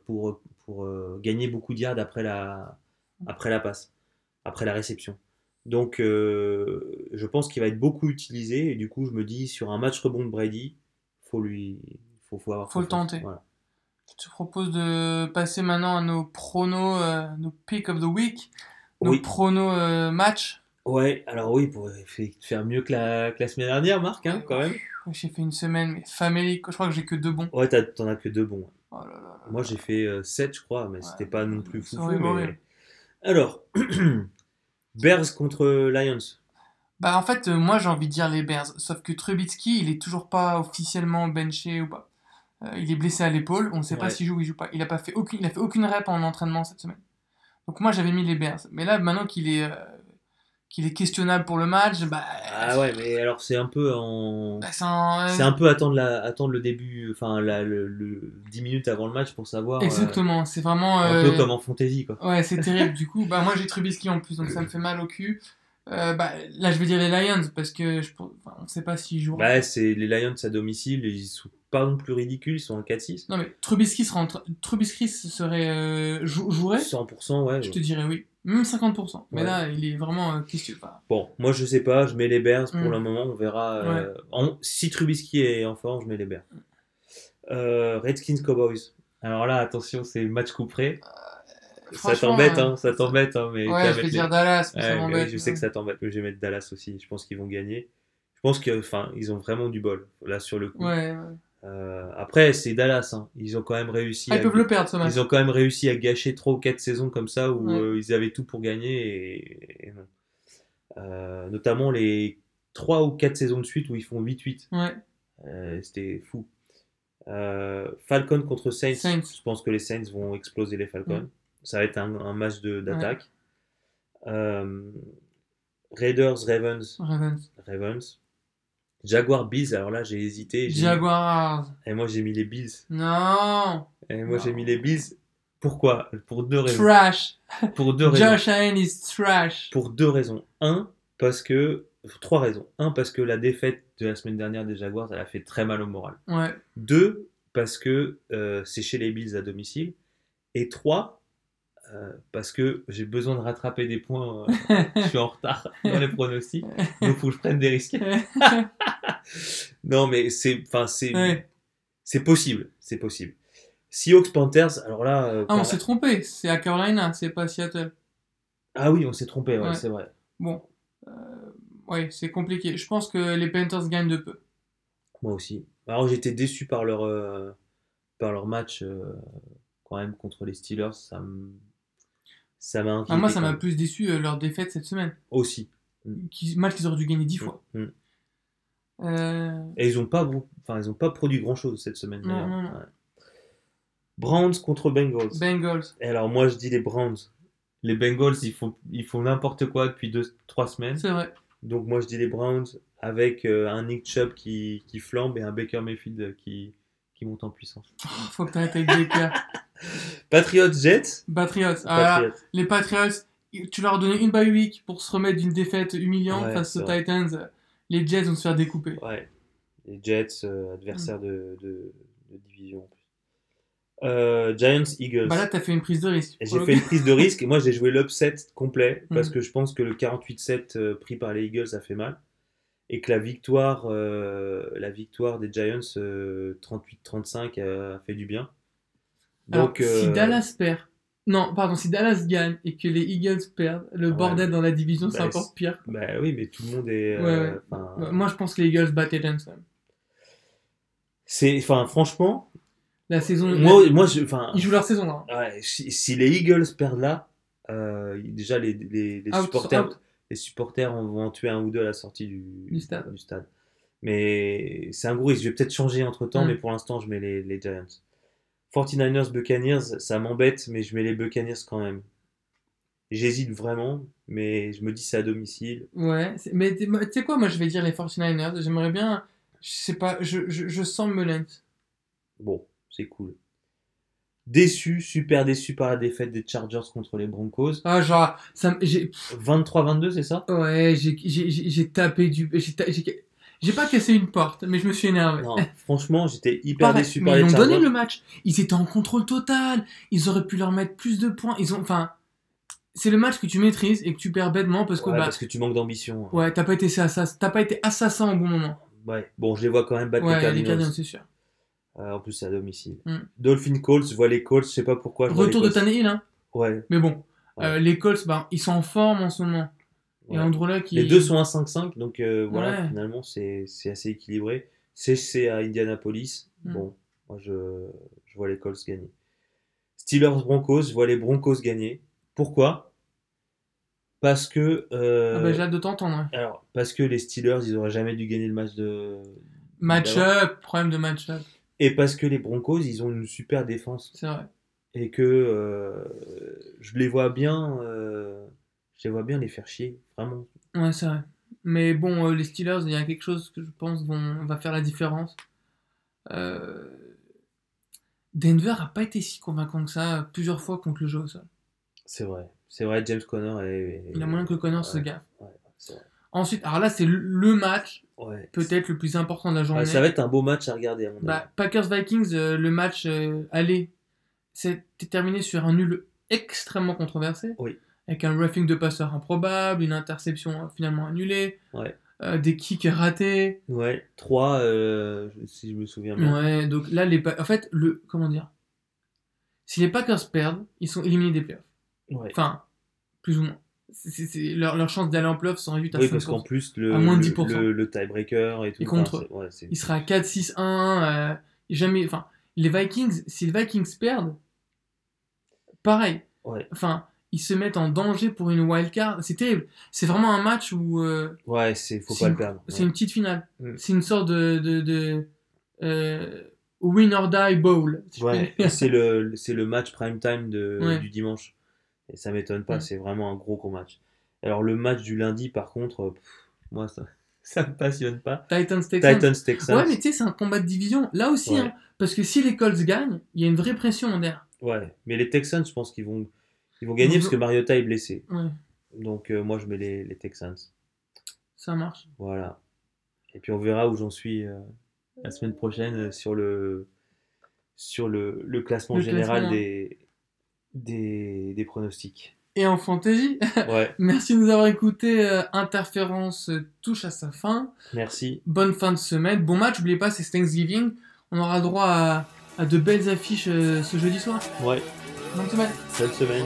pour, pour gagner beaucoup de yards après la, après la passe, après la réception. Donc, je pense qu'il va être beaucoup utilisé. Et du coup, je me dis, sur un match rebond de Brady, faut lui, faut, faut avoir Faut le tenter. Voilà. Je te propose de passer maintenant à nos pronos, euh, nos pick of the week, nos Oui. pronos euh, match. Ouais, alors oui, pour faire mieux que la, que la semaine dernière, Marc, hein, quand même. J'ai fait une semaine, mais famélique. Je crois que j'ai que deux bons. Ouais, t'en as que deux bons. Oh là là là. Moi, j'ai fait 7, je crois, mais Ouais. c'était pas non plus fou. mais... Alors, Bears contre Lions. Bah en fait, euh, moi j'ai envie de dire les Bears, sauf que Trubitsky, il est toujours pas officiellement benché ou pas. Euh, il est blessé à l'épaule, on ne sait pas Ouais. s'il joue ou il joue pas. Il a pas fait aucune, il a fait aucune rep en entraînement cette semaine. Donc moi j'avais mis les Bears, mais là maintenant qu'il est euh, qu'il est questionnable pour le match, bah, Ah ouais, mais alors c'est un peu en. bah, c'est un- C'est un peu attendre, la, attendre le début, enfin la, le, le 10 minutes avant le match pour savoir. euh, exactement, c'est vraiment un euh, peu comme en fantasy, quoi. Ouais, c'est terrible. du coup, bah moi j'ai Trubisky en plus, donc ça me fait mal au cul. Euh, bah, là, je vais dire les Lions parce que je, enfin, on sait pas s'ils joueront. Ouais, c'est les Lions à domicile, ils sont pas non plus ridicules, ils sont en 4-6. Non mais Trubisky sera entre... Trubisky serait euh, jou- jouerait? 100%, ouais. Je te dirais oui. Même 50%. Mais Ouais. là, il est vraiment euh, questionné. Enfin, Bon, moi je sais pas, je mets les Bears pour Mm. le moment, on verra. euh, en- si Trubisky est en forme, je mets les Bears. Euh, Redskins Cowboys. Alors là, attention, c'est le match coup près. Ça t'embête, euh, hein, ça t'embête, hein, mais ouais, je vais les- dire Dallas, mais ça m'embête. je sais que ça t'embête, mais je vais mettre Dallas aussi. Je pense qu'ils vont gagner. Je pense que, enfin, ils ont vraiment du bol là sur le coup. Ouais, ouais. Euh, après, c'est Dallas. hein. Ils ont quand même réussi. Ah, à... ils peuvent le perdre ce match. Ils ont quand même réussi à gâcher 3 ou 4 saisons comme ça où Ouais. euh, ils avaient tout pour gagner et, et non. Euh, notamment les 3 ou 4 saisons de suite où ils font 8-8. Ouais. C'était fou. Falcon contre Saints. Saints. Je pense que les Saints vont exploser les Falcons. Ça va être un, un match d'attaque. Raiders, Ravens. Ravens. Ravens. Jaguar, Bills. Alors là, j'ai hésité. Jaguars. Et moi, j'ai mis les Bills. Non. Et moi, j'ai mis les Bills. Pourquoi? Pour deux raisons. Trash. Pour deux raisons. Josh Allen is trash. Pour deux raisons. Un, parce que. Trois raisons. Un, parce que la défaite de la semaine dernière des Jaguars, elle a fait très mal au moral. Ouais. Deux, parce que euh, c'est chez les Bills à domicile. Et trois, euh, parce que j'ai besoin de rattraper des points. euh, je suis en retard dans les pronostics. Donc, il faut que je prenne des risques. non, mais c'est, enfin, c'est, Ouais. c'est possible. C'est possible. Seahawks Panthers, alors là. euh, Ah, on s'est trompé. C'est à Carolina, c'est pas Seattle. ah oui, on s'est trompé, ouais, Ouais. c'est vrai. Bon. Euh, ouais, c'est compliqué. Je pense que les Panthers gagnent de peu. Moi aussi. Alors j'étais déçu par leur, euh, par leur match euh, quand même contre les Steelers. Ça me- ça m'a Ah, moi, ça m'a plus déçu leur défaite cette semaine. Aussi. Qui, match qu'ils auraient dû gagner 10 fois. Mm, mm. Euh, Et ils ont pas, enfin, ils ont pas produit grand chose cette semaine. Non, non, non. Ouais. Browns contre Bengals. Bengals. Et alors moi je dis les Browns. Les Bengals ils font, ils font n'importe quoi depuis 2-3 semaines. C'est vrai. Donc moi je dis les Browns avec euh, un Nick Chubb qui, qui flambe et un Baker Mayfield qui, qui monte en puissance. Oh, faut que t'arrêtes avec Baker. Patriots Jets? Patriots. Ah, Patriots. les Patriots, tu leur as donné une bye week pour se remettre d'une défaite humiliante Ouais, face aux. Titans. Les Jets vont se faire découper. Ouais. Les Jets, euh, adversaires de, de, de division. Euh, Giants Eagles. Bah là, t'as fait une prise de risque. J'ai fait une prise de risque et moi j'ai joué l'upset complet parce Mm. que je pense que le 48-7 euh, pris par les Eagles a fait mal et que la victoire, euh, la victoire des Giants euh, 38-35 a fait du bien. Alors, Donc si euh, Dallas perd, non, pardon, si Dallas gagne et que les Eagles perdent, le Ouais. bordel dans la division, c'est Bah, encore pire. bah oui, mais tout le monde est. Ouais, euh, ouais. Moi, je pense que les Eagles battent les Giants. c'est, enfin, franchement, La saison. moi, moi, je, enfin, Ils jouent leur saison là. ouais, si, si les Eagles perdent là, euh, déjà les, les, les Out, supporters, out. les supporters en vont en tuer un ou deux à la sortie du, Du stade. Mais c'est un gros risque. Je vais peut-être changer entre temps, Mm. mais pour l'instant, je mets les, les Giants. 49ers, Buccaneers, ça m'embête, mais je mets les Buccaneers quand même. J'hésite vraiment, mais je me dis c'est à domicile. Ouais, mais tu sais quoi, moi je vais dire les 49ers. J'aimerais bien. Je sais pas, je, je, je sens Mullens. Bon, c'est cool. Déçu, super déçu par la défaite des Chargers contre les Broncos. Ah, genre, ça, j'ai, 23-22, c'est ça? Ouais, j'ai, j'ai, j'ai j'ai tapé du, j'ai, j'ai, pas cassé une porte, mais je me suis énervé. Non, franchement, j'étais hyper Pareil, déçu mais par ils les ont Chargers. donné le match. Ils étaient en contrôle total. Ils auraient pu leur mettre plus de points. Ils ont, enfin, c'est le match que tu maîtrises et que tu perds bêtement parce que Ouais, bah, parce que tu manques d'ambition. ouais, t'as pas été assassin, t'as pas été assassin au bon moment. Ouais. Bon, je les vois quand même battre les Ouais, les Cardinals. Cardinals, c'est sûr. Euh, en plus, c'est à domicile. Mm. Dolphin Colts, je vois les Colts, je sais pas pourquoi. je vois Retour les de. Tannehill, hein. Ouais. Mais bon, Ouais. euh, les Colts, bah, ils sont en forme en ce moment. Et Les deux sont à 5-5, donc euh, voilà, Ouais. finalement, c'est assez équilibré. C'est à Indianapolis. Mm. Bon, moi, je, je vois les Colts gagner. Steelers Broncos, je vois les Broncos gagner. Pourquoi? Parce que. euh, Ah bah, j'ai hâte de t'entendre. ouais. alors, parce que les Steelers, ils auraient jamais dû gagner le match de. Match-up, problème de match-up, Et parce que les Broncos, ils ont une super défense. c'est vrai. Et que euh, je les vois bien. euh, je les vois bien les faire chier, vraiment. Ouais, c'est vrai. Mais bon, euh, les Steelers, il y a quelque chose que je pense vont, va faire la différence. Euh, Denver a pas été si convaincant que ça plusieurs fois contre le jeu au sol. C'est vrai. C'est vrai, James Conner est. Il y a moyen que Connor se gaffe. Ouais, c'est vrai. Ensuite, alors là, c'est le- match Ouais. peut-être le plus important de la journée. Ça va être un beau match à regarder, à mon avis. Bah, Packers-Vikings, euh, le match aller, c'était terminé sur un nul extrêmement controversé. Oui. Avec un roughing de passeur improbable, une interception euh, finalement annulée, Ouais. euh, des kicks ratés. Ouais, 3, euh, si je me souviens bien. Ouais, donc là, les en fait, le, comment dire? Si les Packers perdent, ils sont éliminés des playoffs. Ouais. Enfin, plus ou moins. C'est- leur, leur chance d'aller en playoffs sont réduites à Oui, 5%. parce qu'en plus, le, À moins de le- 10%. Le, le tiebreaker et tout. Et contre enfin, c'est- ouais, c'est- Il sera à 4-6-1, euh, jamais. Enfin, les Vikings, si les Vikings perdent, pareil. Ouais. Enfin, ils se mettent en danger pour une wild card. C'est terrible. C'est vraiment un match où euh, Ouais, c'est faut pas une, le perdre. c'est une petite finale. Mm. C'est une sorte de, de, de euh, win or die bowl. si Ouais, c'est le c'est le match prime time de, Ouais. du dimanche. Et ça m'étonne pas, Mm. c'est vraiment un gros gros match. Alors le match du lundi par contre, euh, pff, moi ça ça me passionne pas. Titans Texans. Titans Texans. Ouais, mais tu sais, c'est un combat de division. Là aussi, hein, parce que si les Colts gagnent, il y a une vraie pression en derrière. Ouais, mais les Texans, je pense qu'ils vont ils vont gagner parce que Mariota est blessé. Ouais, Donc euh, moi je mets les, les Texans. ça marche. Voilà. Et puis on verra où j'en suis euh, la semaine prochaine euh, sur le sur le, le classement Le général classement. des, des des pronostics. Et en fantasy, Ouais, merci de nous avoir écoutés. Euh, Interférence touche à sa fin. merci. Bonne fin de semaine. Bon match, n'oubliez pas, c'est Thanksgiving. On aura droit à, à de belles affiches ce jeudi soir. Ouais, Bonne semaine. cette semaine.